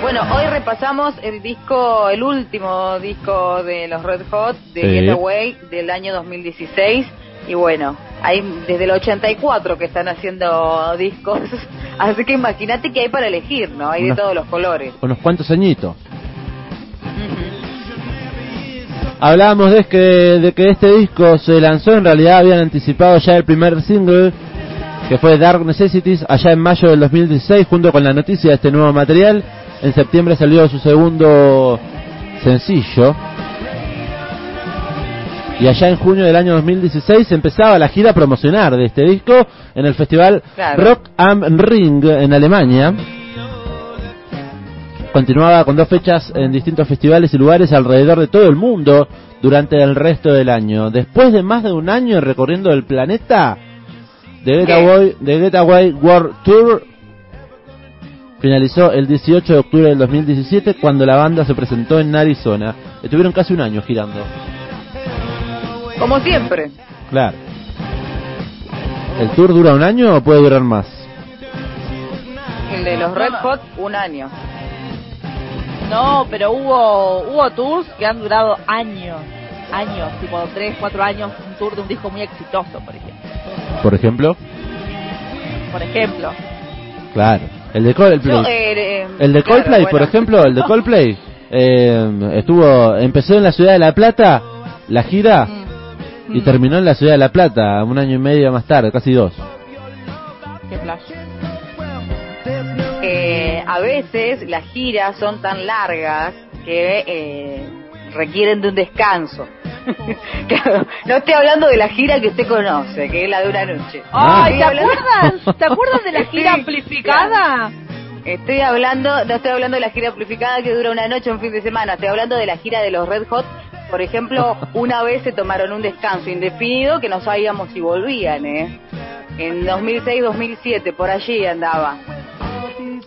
Speaker 1: Bueno, hoy repasamos el disco, el último disco de los Red Hot, de
Speaker 2: Sí.
Speaker 1: Getaway, del año 2016. Y bueno, hay desde el 84 que están haciendo discos. Así que imagínate que hay para elegir, ¿no? Hay de todos los colores.
Speaker 2: Unos cuantos añitos. Hablábamos de que, de que este disco se lanzó, en realidad habían anticipado ya el primer single, que fue Dark Necessities, allá en mayo del 2016, junto con la noticia de este nuevo material. En septiembre salió su segundo sencillo. Y allá en junio del año 2016 empezaba la gira promocionar de este disco en el festival
Speaker 1: Claro.
Speaker 2: Rock am Ring en Alemania. Continuaba con dos fechas en distintos festivales y lugares alrededor de todo el mundo durante el resto del año. Después de más de un año recorriendo el planeta, The Getaway, The Getaway World Tour finalizó el 18 de octubre del 2017 cuando la banda se presentó en Arizona. Estuvieron casi un año girando.
Speaker 1: Como siempre.
Speaker 2: Claro. ¿El tour dura un año o puede durar más?
Speaker 1: El de los Red Hot, un año.
Speaker 3: No, pero hubo hubo tours que han durado años, años, tipo 3, 4 años, un tour de un disco muy exitoso, por ejemplo.
Speaker 2: Por ejemplo.
Speaker 3: Por ejemplo,
Speaker 2: Claro. El de Coldplay.
Speaker 1: Yo, eh, eh,
Speaker 2: El de
Speaker 1: claro,
Speaker 2: Coldplay, por ejemplo, el de Coldplay, eh, estuvo, empezó en la ciudad de La Plata, la gira, y terminó en la ciudad de La Plata, un año y medio más tarde, casi dos.
Speaker 3: qué flash.
Speaker 1: Eh, a veces las giras son tan largas que eh, requieren de un descanso. Claro, no estoy hablando de la gira que usted conoce, que es la de una noche.
Speaker 2: Ah.
Speaker 3: Ay, ¿te acuerdas? ¿Te acuerdas de la gira
Speaker 1: Sí,
Speaker 3: amplificada?
Speaker 1: Estoy hablando, no estoy hablando de la gira amplificada que dura una noche o un fin de semana, estoy hablando de la gira de los Red Hot. Por ejemplo, una vez se tomaron un descanso indefinido que no sabíamos si volvían, ¿eh? En 2006-2007, por allí andaba.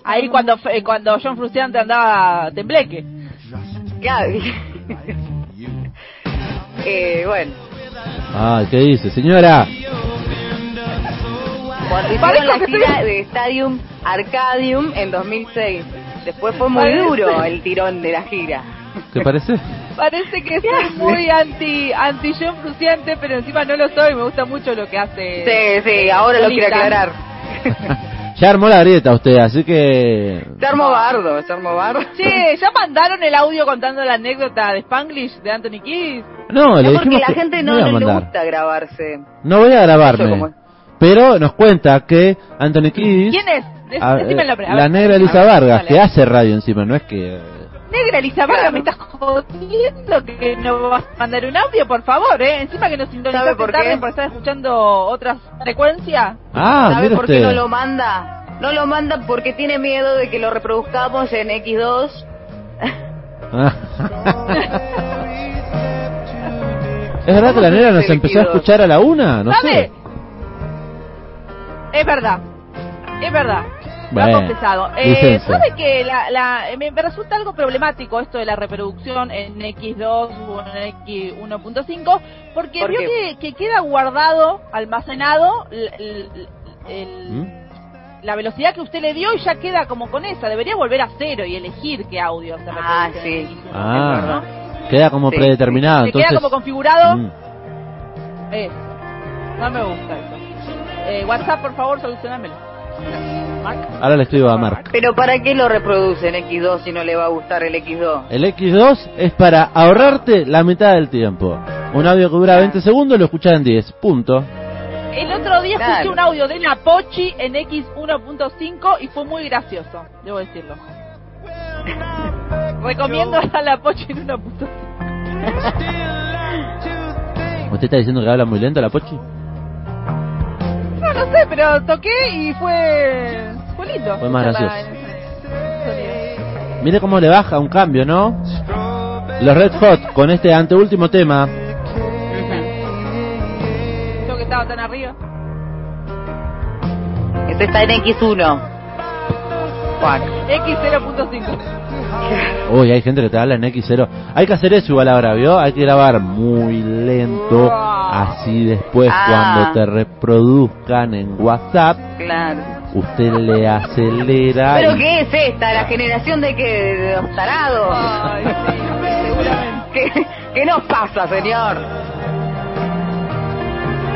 Speaker 3: Ahí cuando fue- cuando John Fruciante andaba tembleque.
Speaker 1: Claro. eh, bueno,
Speaker 2: Ay, ¿qué dice, señora?
Speaker 1: hicieron
Speaker 3: Parezco
Speaker 1: la gira de Stadium Arcadium en 2006. Después fue muy
Speaker 3: Parece-
Speaker 1: duro el tirón de la gira.
Speaker 2: ¿Te parece?
Speaker 3: Parece que soy muy anti anti John Fruciante, pero encima no lo soy. Me gusta mucho lo que hace.
Speaker 1: Sí, sí, ahora lo quiero aclarar.
Speaker 2: ya armó la grieta usted, así que...
Speaker 1: Se armó bardo, se armó bardo.
Speaker 3: Che, ¿ya mandaron el audio contando la anécdota de Spanglish de Anthony Kidd?
Speaker 2: No, le
Speaker 1: No, porque la gente
Speaker 2: no
Speaker 1: le gusta grabarse.
Speaker 2: No voy a grabarme. Pero nos cuenta que Anthony Kiddis...
Speaker 3: ¿Quién es? Dec-
Speaker 2: a-
Speaker 3: decime el nombre. a
Speaker 2: la negra Elisa Vargas, que hace radio encima, no es que...
Speaker 3: Negra Elisa Vargas, me estás jodiendo que no vas a mandar un audio, por favor, ¿eh? Encima que nos
Speaker 1: ¿Sabe
Speaker 3: sintonizaste
Speaker 1: por
Speaker 3: tarde
Speaker 1: qué?
Speaker 3: por estar escuchando otras frecuencias.
Speaker 2: Ah,
Speaker 1: ¿Sabe por qué no lo manda? No lo manda porque tiene miedo de que lo reproduzcamos en X2.
Speaker 2: ¿Es verdad que la negra nos empezó a escuchar a la una? No
Speaker 3: ¿Sabe?
Speaker 2: sé.
Speaker 3: Es verdad. Es verdad. Lo
Speaker 2: Bueno,
Speaker 3: ha confesado. Eh. ¿Sabe que la, la, me, me resulta algo problemático esto de la reproducción en X2 o en X1.5? Porque
Speaker 1: ¿Por
Speaker 3: vio que, que queda guardado, almacenado, l- l- el-
Speaker 2: ¿Mm?
Speaker 3: la velocidad que usted le dio y ya queda como con esa. Debería volver a cero y elegir qué audio se reproduce
Speaker 1: Ah, sí.
Speaker 3: X1.
Speaker 2: Ah, queda como
Speaker 1: Sí.
Speaker 2: predeterminado,
Speaker 3: Se
Speaker 2: entonces...
Speaker 3: queda como configurado.
Speaker 2: Mm.
Speaker 3: Eh, no me gusta eso. Eh, WhatsApp, por favor, solucionámelo.
Speaker 2: Ahora le escribo a Mark.
Speaker 1: Pero ¿para qué lo reproduce en X2 si no le va a gustar el X2?
Speaker 2: El X2 es para ahorrarte la mitad del tiempo. Un audio que dura 20 segundos lo escuchas en 10. Punto.
Speaker 3: El otro día escuché un audio de Napochi en X1.5 y fue muy gracioso, debo decirlo. Recomiendo a la Pochi en 1.5.
Speaker 2: ¿Usted está diciendo que habla muy lento la Pochi?
Speaker 3: No, sé, pero toqué y fue, fue lindo.
Speaker 2: Fue más gracioso. Mire cómo le baja un cambio, ¿no? Los Red Hot con este anteúltimo tema.
Speaker 3: Yo que estaba tan arriba.
Speaker 1: Este está en X1. Juan.
Speaker 3: X0.5.
Speaker 2: Uy, hay gente que te habla en X0. Hay que hacer eso igual ahora, ¿vio? Hay que grabar muy lento. Así después,
Speaker 1: Ah.
Speaker 2: cuando te reproduzcan en WhatsApp,
Speaker 1: Claro.
Speaker 2: usted le acelera.
Speaker 1: ¿Pero
Speaker 2: y-
Speaker 1: qué es esta? ¿La generación de que de los tarados?
Speaker 3: Ay.
Speaker 1: ¿Qué, ¿Qué nos pasa, señor?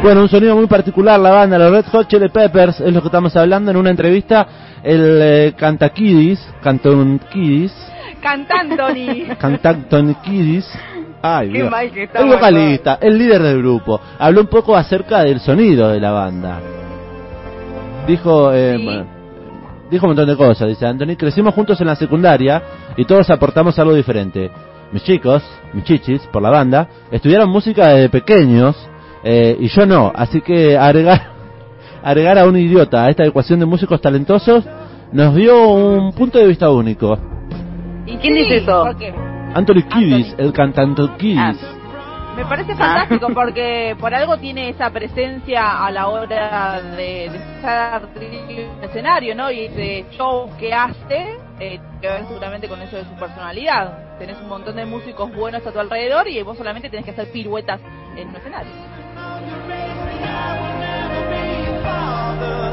Speaker 2: Bueno, un sonido muy particular, la banda, los Red Hot Chili Peppers, es lo que estamos hablando en una entrevista. El eh, Cantaquidis, Canton Kidis,
Speaker 3: Cantantoni.
Speaker 2: Cantanton Kidis, ay,
Speaker 1: Qué
Speaker 2: Dios.
Speaker 1: mal que
Speaker 2: el vocalista, el líder del grupo, habló un poco acerca del sonido de la banda. Dijo, eh,
Speaker 3: Sí.
Speaker 2: dijo un montón de cosas, dice Anthony, crecimos juntos en la secundaria y todos aportamos algo diferente. Mis chicos, mis chichis, por la banda, estudiaron música desde pequeños eh, y yo no, así que agregar, agregar a un idiota a esta ecuación de músicos talentosos nos dio un punto de vista único.
Speaker 3: ¿Y
Speaker 1: ¿Quién dice eso?
Speaker 3: ¿Por qué?
Speaker 2: Anthony Kiddis,
Speaker 3: Anthony.
Speaker 2: el cantante Kiddis.
Speaker 1: Ah.
Speaker 3: Me parece fantástico porque por algo tiene esa presencia a la hora de, de estar en el escenario, ¿no? Y ese show que hace, eh, que ver seguramente con eso de su personalidad. Tenés un montón de músicos buenos a tu alrededor y vos solamente tenés que hacer piruetas en un escenario.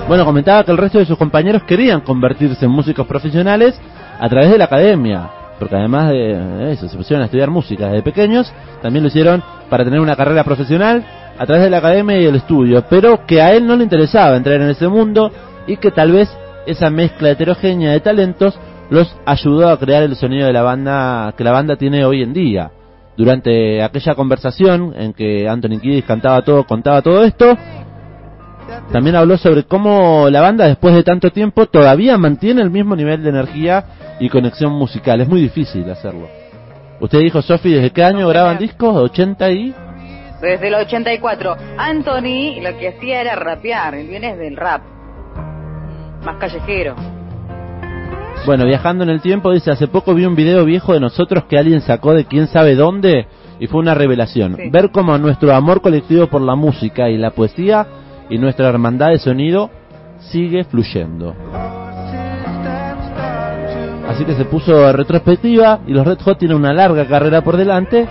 Speaker 2: Bueno, comentaba que el resto de sus compañeros querían convertirse en músicos profesionales a través de la academia, porque además de eso, se pusieron a estudiar música desde pequeños, también lo hicieron para tener una carrera profesional a través de la academia y el estudio, pero que a él no le interesaba entrar en ese mundo y que tal vez esa mezcla heterogénea de talentos los ayudó a crear el sonido de la banda que la banda tiene hoy en día. Durante aquella conversación en que Anthony Kiddis cantaba todo, contaba todo esto, también habló sobre cómo la banda después de tanto tiempo todavía mantiene el mismo nivel de energía y conexión musical. Es muy difícil hacerlo. Usted dijo, Sofi, ¿desde qué año graban discos? ¿80 y...?
Speaker 1: Desde el 84. Anthony lo que hacía era rapear. Él viene del rap. Más callejero.
Speaker 2: Bueno, viajando en el tiempo, dice, hace poco vi un video viejo de nosotros que alguien sacó de quién sabe dónde y fue una revelación.
Speaker 1: Sí.
Speaker 2: Ver cómo nuestro amor colectivo por la música y la poesía y nuestra hermandad de sonido sigue fluyendo. Así que se puso retrospectiva y los Red Hot tienen una larga carrera por delante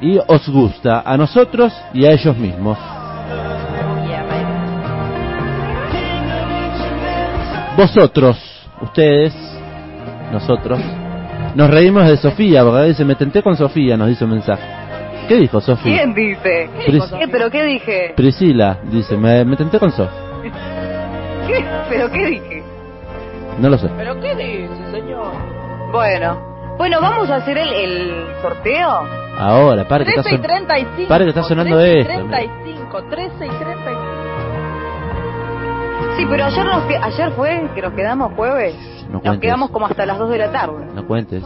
Speaker 2: y os gusta a nosotros y a ellos mismos. Vosotros, ustedes, nosotros, nos reímos de Sofía, porque dice, me tenté con Sofía, nos dice un mensaje. ¿Qué dijo Sofía?
Speaker 1: ¿Quién dice? ¿Qué, ¿Pero qué dije?
Speaker 2: Priscila dice, me, me tenté con Sofía.
Speaker 1: ¿Qué? ¿Pero qué dije?
Speaker 2: No lo sé.
Speaker 3: ¿Pero qué dice, señor?
Speaker 1: Bueno. Bueno, vamos a hacer el, el sorteo.
Speaker 2: Ahora, pare que está,
Speaker 3: 13 y
Speaker 2: son-
Speaker 3: 35.
Speaker 2: pare que está sonando
Speaker 3: 13 y
Speaker 2: esto.
Speaker 3: 35, 13 y 35.
Speaker 1: Sí, pero ayer, nos, que- ayer fue que nos quedamos jueves.
Speaker 2: No
Speaker 1: nos
Speaker 2: cuentes.
Speaker 1: quedamos como hasta las 2 de la tarde.
Speaker 2: No cuentes.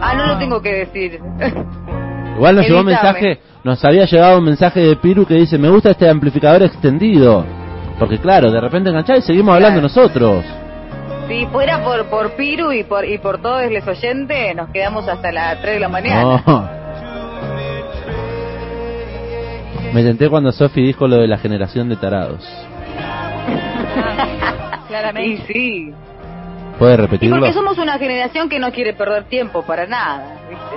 Speaker 1: Ah, no lo tengo que decir.
Speaker 2: Igual nos llegó un mensaje, nos había llegado un mensaje de Piru que dice, me gusta este amplificador extendido. Porque claro, de repente enganchá y seguimos hablando nosotros.
Speaker 1: Si fuera por por Piru y por y por todos los oyentes, nos quedamos hasta las 3 de la mañana.
Speaker 2: No. Me tenté cuando Sofi dijo lo de la generación de tarados.
Speaker 3: Claramente.
Speaker 1: Y sí.
Speaker 2: ¿Puede
Speaker 1: Y
Speaker 2: repetirlo?
Speaker 1: porque somos una generación que no quiere perder tiempo para nada, ¿viste?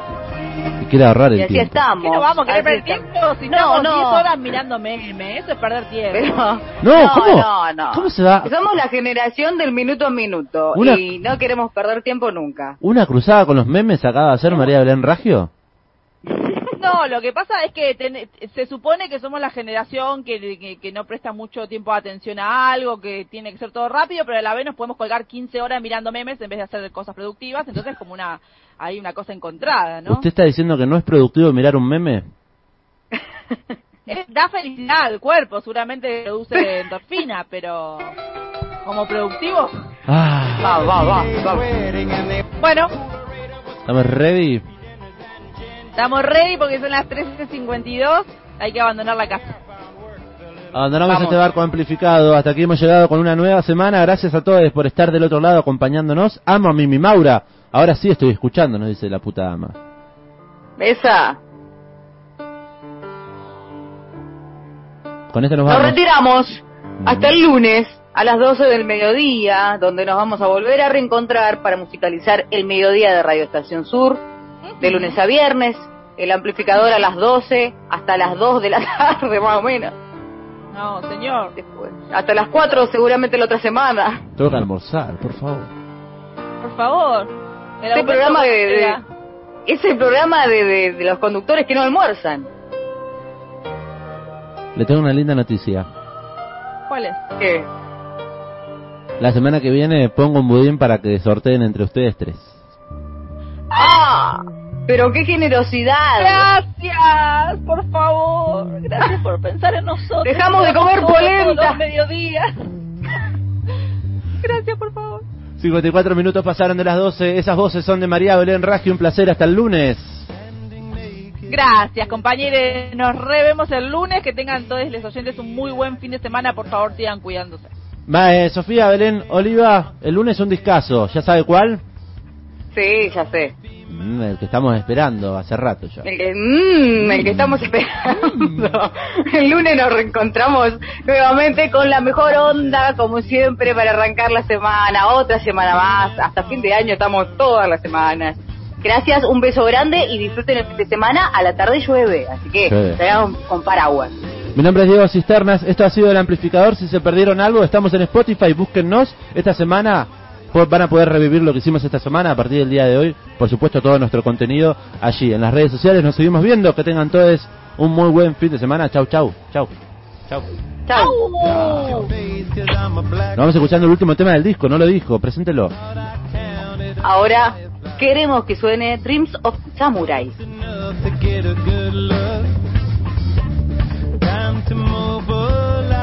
Speaker 2: Y quiere ahorrar
Speaker 1: Y
Speaker 2: el
Speaker 1: así
Speaker 2: tiempo.
Speaker 1: estamos.
Speaker 3: ¿Qué no vamos a querer perder tiempo? Si
Speaker 1: No,
Speaker 3: estamos
Speaker 1: no.
Speaker 3: 10 horas mirando memes, eso es perder tiempo.
Speaker 1: Pero,
Speaker 2: No, ¿cómo?
Speaker 1: No, no.
Speaker 2: ¿Cómo se va?
Speaker 1: Somos la generación del minuto a minuto
Speaker 2: Una-
Speaker 1: y no queremos perder tiempo nunca.
Speaker 2: ¿Una cruzada con los memes acaba de hacer María Belén Ragio?
Speaker 3: No, lo que pasa es que ten- se supone que somos la generación que, que, que no presta mucho tiempo de atención a algo, que tiene que ser todo rápido, pero a la vez nos podemos colgar 15 horas mirando memes en vez de hacer cosas productivas, entonces como una hay una cosa encontrada, ¿no?
Speaker 2: ¿Usted está diciendo que no es productivo mirar un meme?
Speaker 3: Es- da felicidad al cuerpo, seguramente produce endorfina, pero como productivo.
Speaker 2: Ah,
Speaker 1: Va, va, va, va.
Speaker 3: Bueno,
Speaker 2: ¿estamos ready?
Speaker 3: Estamos ready porque son las 13.52, hay que abandonar la casa.
Speaker 2: Abandonamos
Speaker 1: Vamos.
Speaker 2: este barco amplificado. Hasta aquí hemos llegado con una nueva semana. Gracias a todos por estar del otro lado acompañándonos. Amo a Mimi Maura. Ahora sí estoy escuchando, nos dice la puta ama.
Speaker 1: Esa.
Speaker 2: Con esto nos
Speaker 1: Nos
Speaker 2: vamos.
Speaker 1: retiramos hasta el lunes a las 12 del mediodía, donde nos vamos a volver a reencontrar para musicalizar el mediodía de Radio Estación Sur, de lunes a viernes, el amplificador a las 12 hasta las 2 de la tarde más o menos.
Speaker 3: No, señor.
Speaker 1: Después, hasta las 4 seguramente la otra semana.
Speaker 2: Tengo que almorzar, por favor.
Speaker 3: Por favor. El
Speaker 1: Este programa de, es el programa de, de- de los conductores que no almuerzan.
Speaker 2: Le tengo una linda noticia.
Speaker 3: ¿Cuál es?
Speaker 1: ¿Qué?
Speaker 2: La semana que viene pongo un budín para que sorteen entre ustedes tres.
Speaker 1: ¡Ah! Pero qué generosidad.
Speaker 3: Gracias, por favor. Gracias por pensar en nosotros.
Speaker 1: Dejamos de comer polenta.
Speaker 3: los mediodías. Gracias, por favor.
Speaker 2: 54 minutos pasaron de las 12. Esas voces son de María Belén Raggio. Un placer. Hasta el lunes.
Speaker 3: Gracias, compañeros. Nos revemos el lunes. Que tengan todos los oyentes un muy buen fin de semana. Por favor, sigan cuidándose.
Speaker 2: Va, eh, Sofía Belén Oliva, el lunes un discazo. ¿Ya sabe cuál?
Speaker 1: Sí, ya sé.
Speaker 2: Mm, el que estamos esperando hace rato ya.
Speaker 1: El que, mm, el que estamos esperando. El lunes nos reencontramos nuevamente con la mejor onda, como siempre, para arrancar la semana, otra semana más. Hasta fin de año estamos todas las semanas. Gracias, un beso grande y disfruten el fin de semana. A la tarde llueve, así que
Speaker 2: Sí.
Speaker 1: salgan con paraguas.
Speaker 2: Mi nombre es Diego Cisternas, esto ha sido el amplificador. Si se perdieron algo, estamos en Spotify, búsquennos. Esta semana van a poder revivir lo que hicimos esta semana a partir del día de hoy. Por supuesto, todo nuestro contenido allí en las redes sociales. Nos seguimos viendo. Que tengan todos un muy buen fin de semana. Chau, chau, chau. Chau.
Speaker 1: Chao.
Speaker 2: Nos vamos escuchando el último tema del disco, no lo dijo, preséntelo.
Speaker 1: Ahora queremos que suene Dreams of Samurai.
Speaker 8: to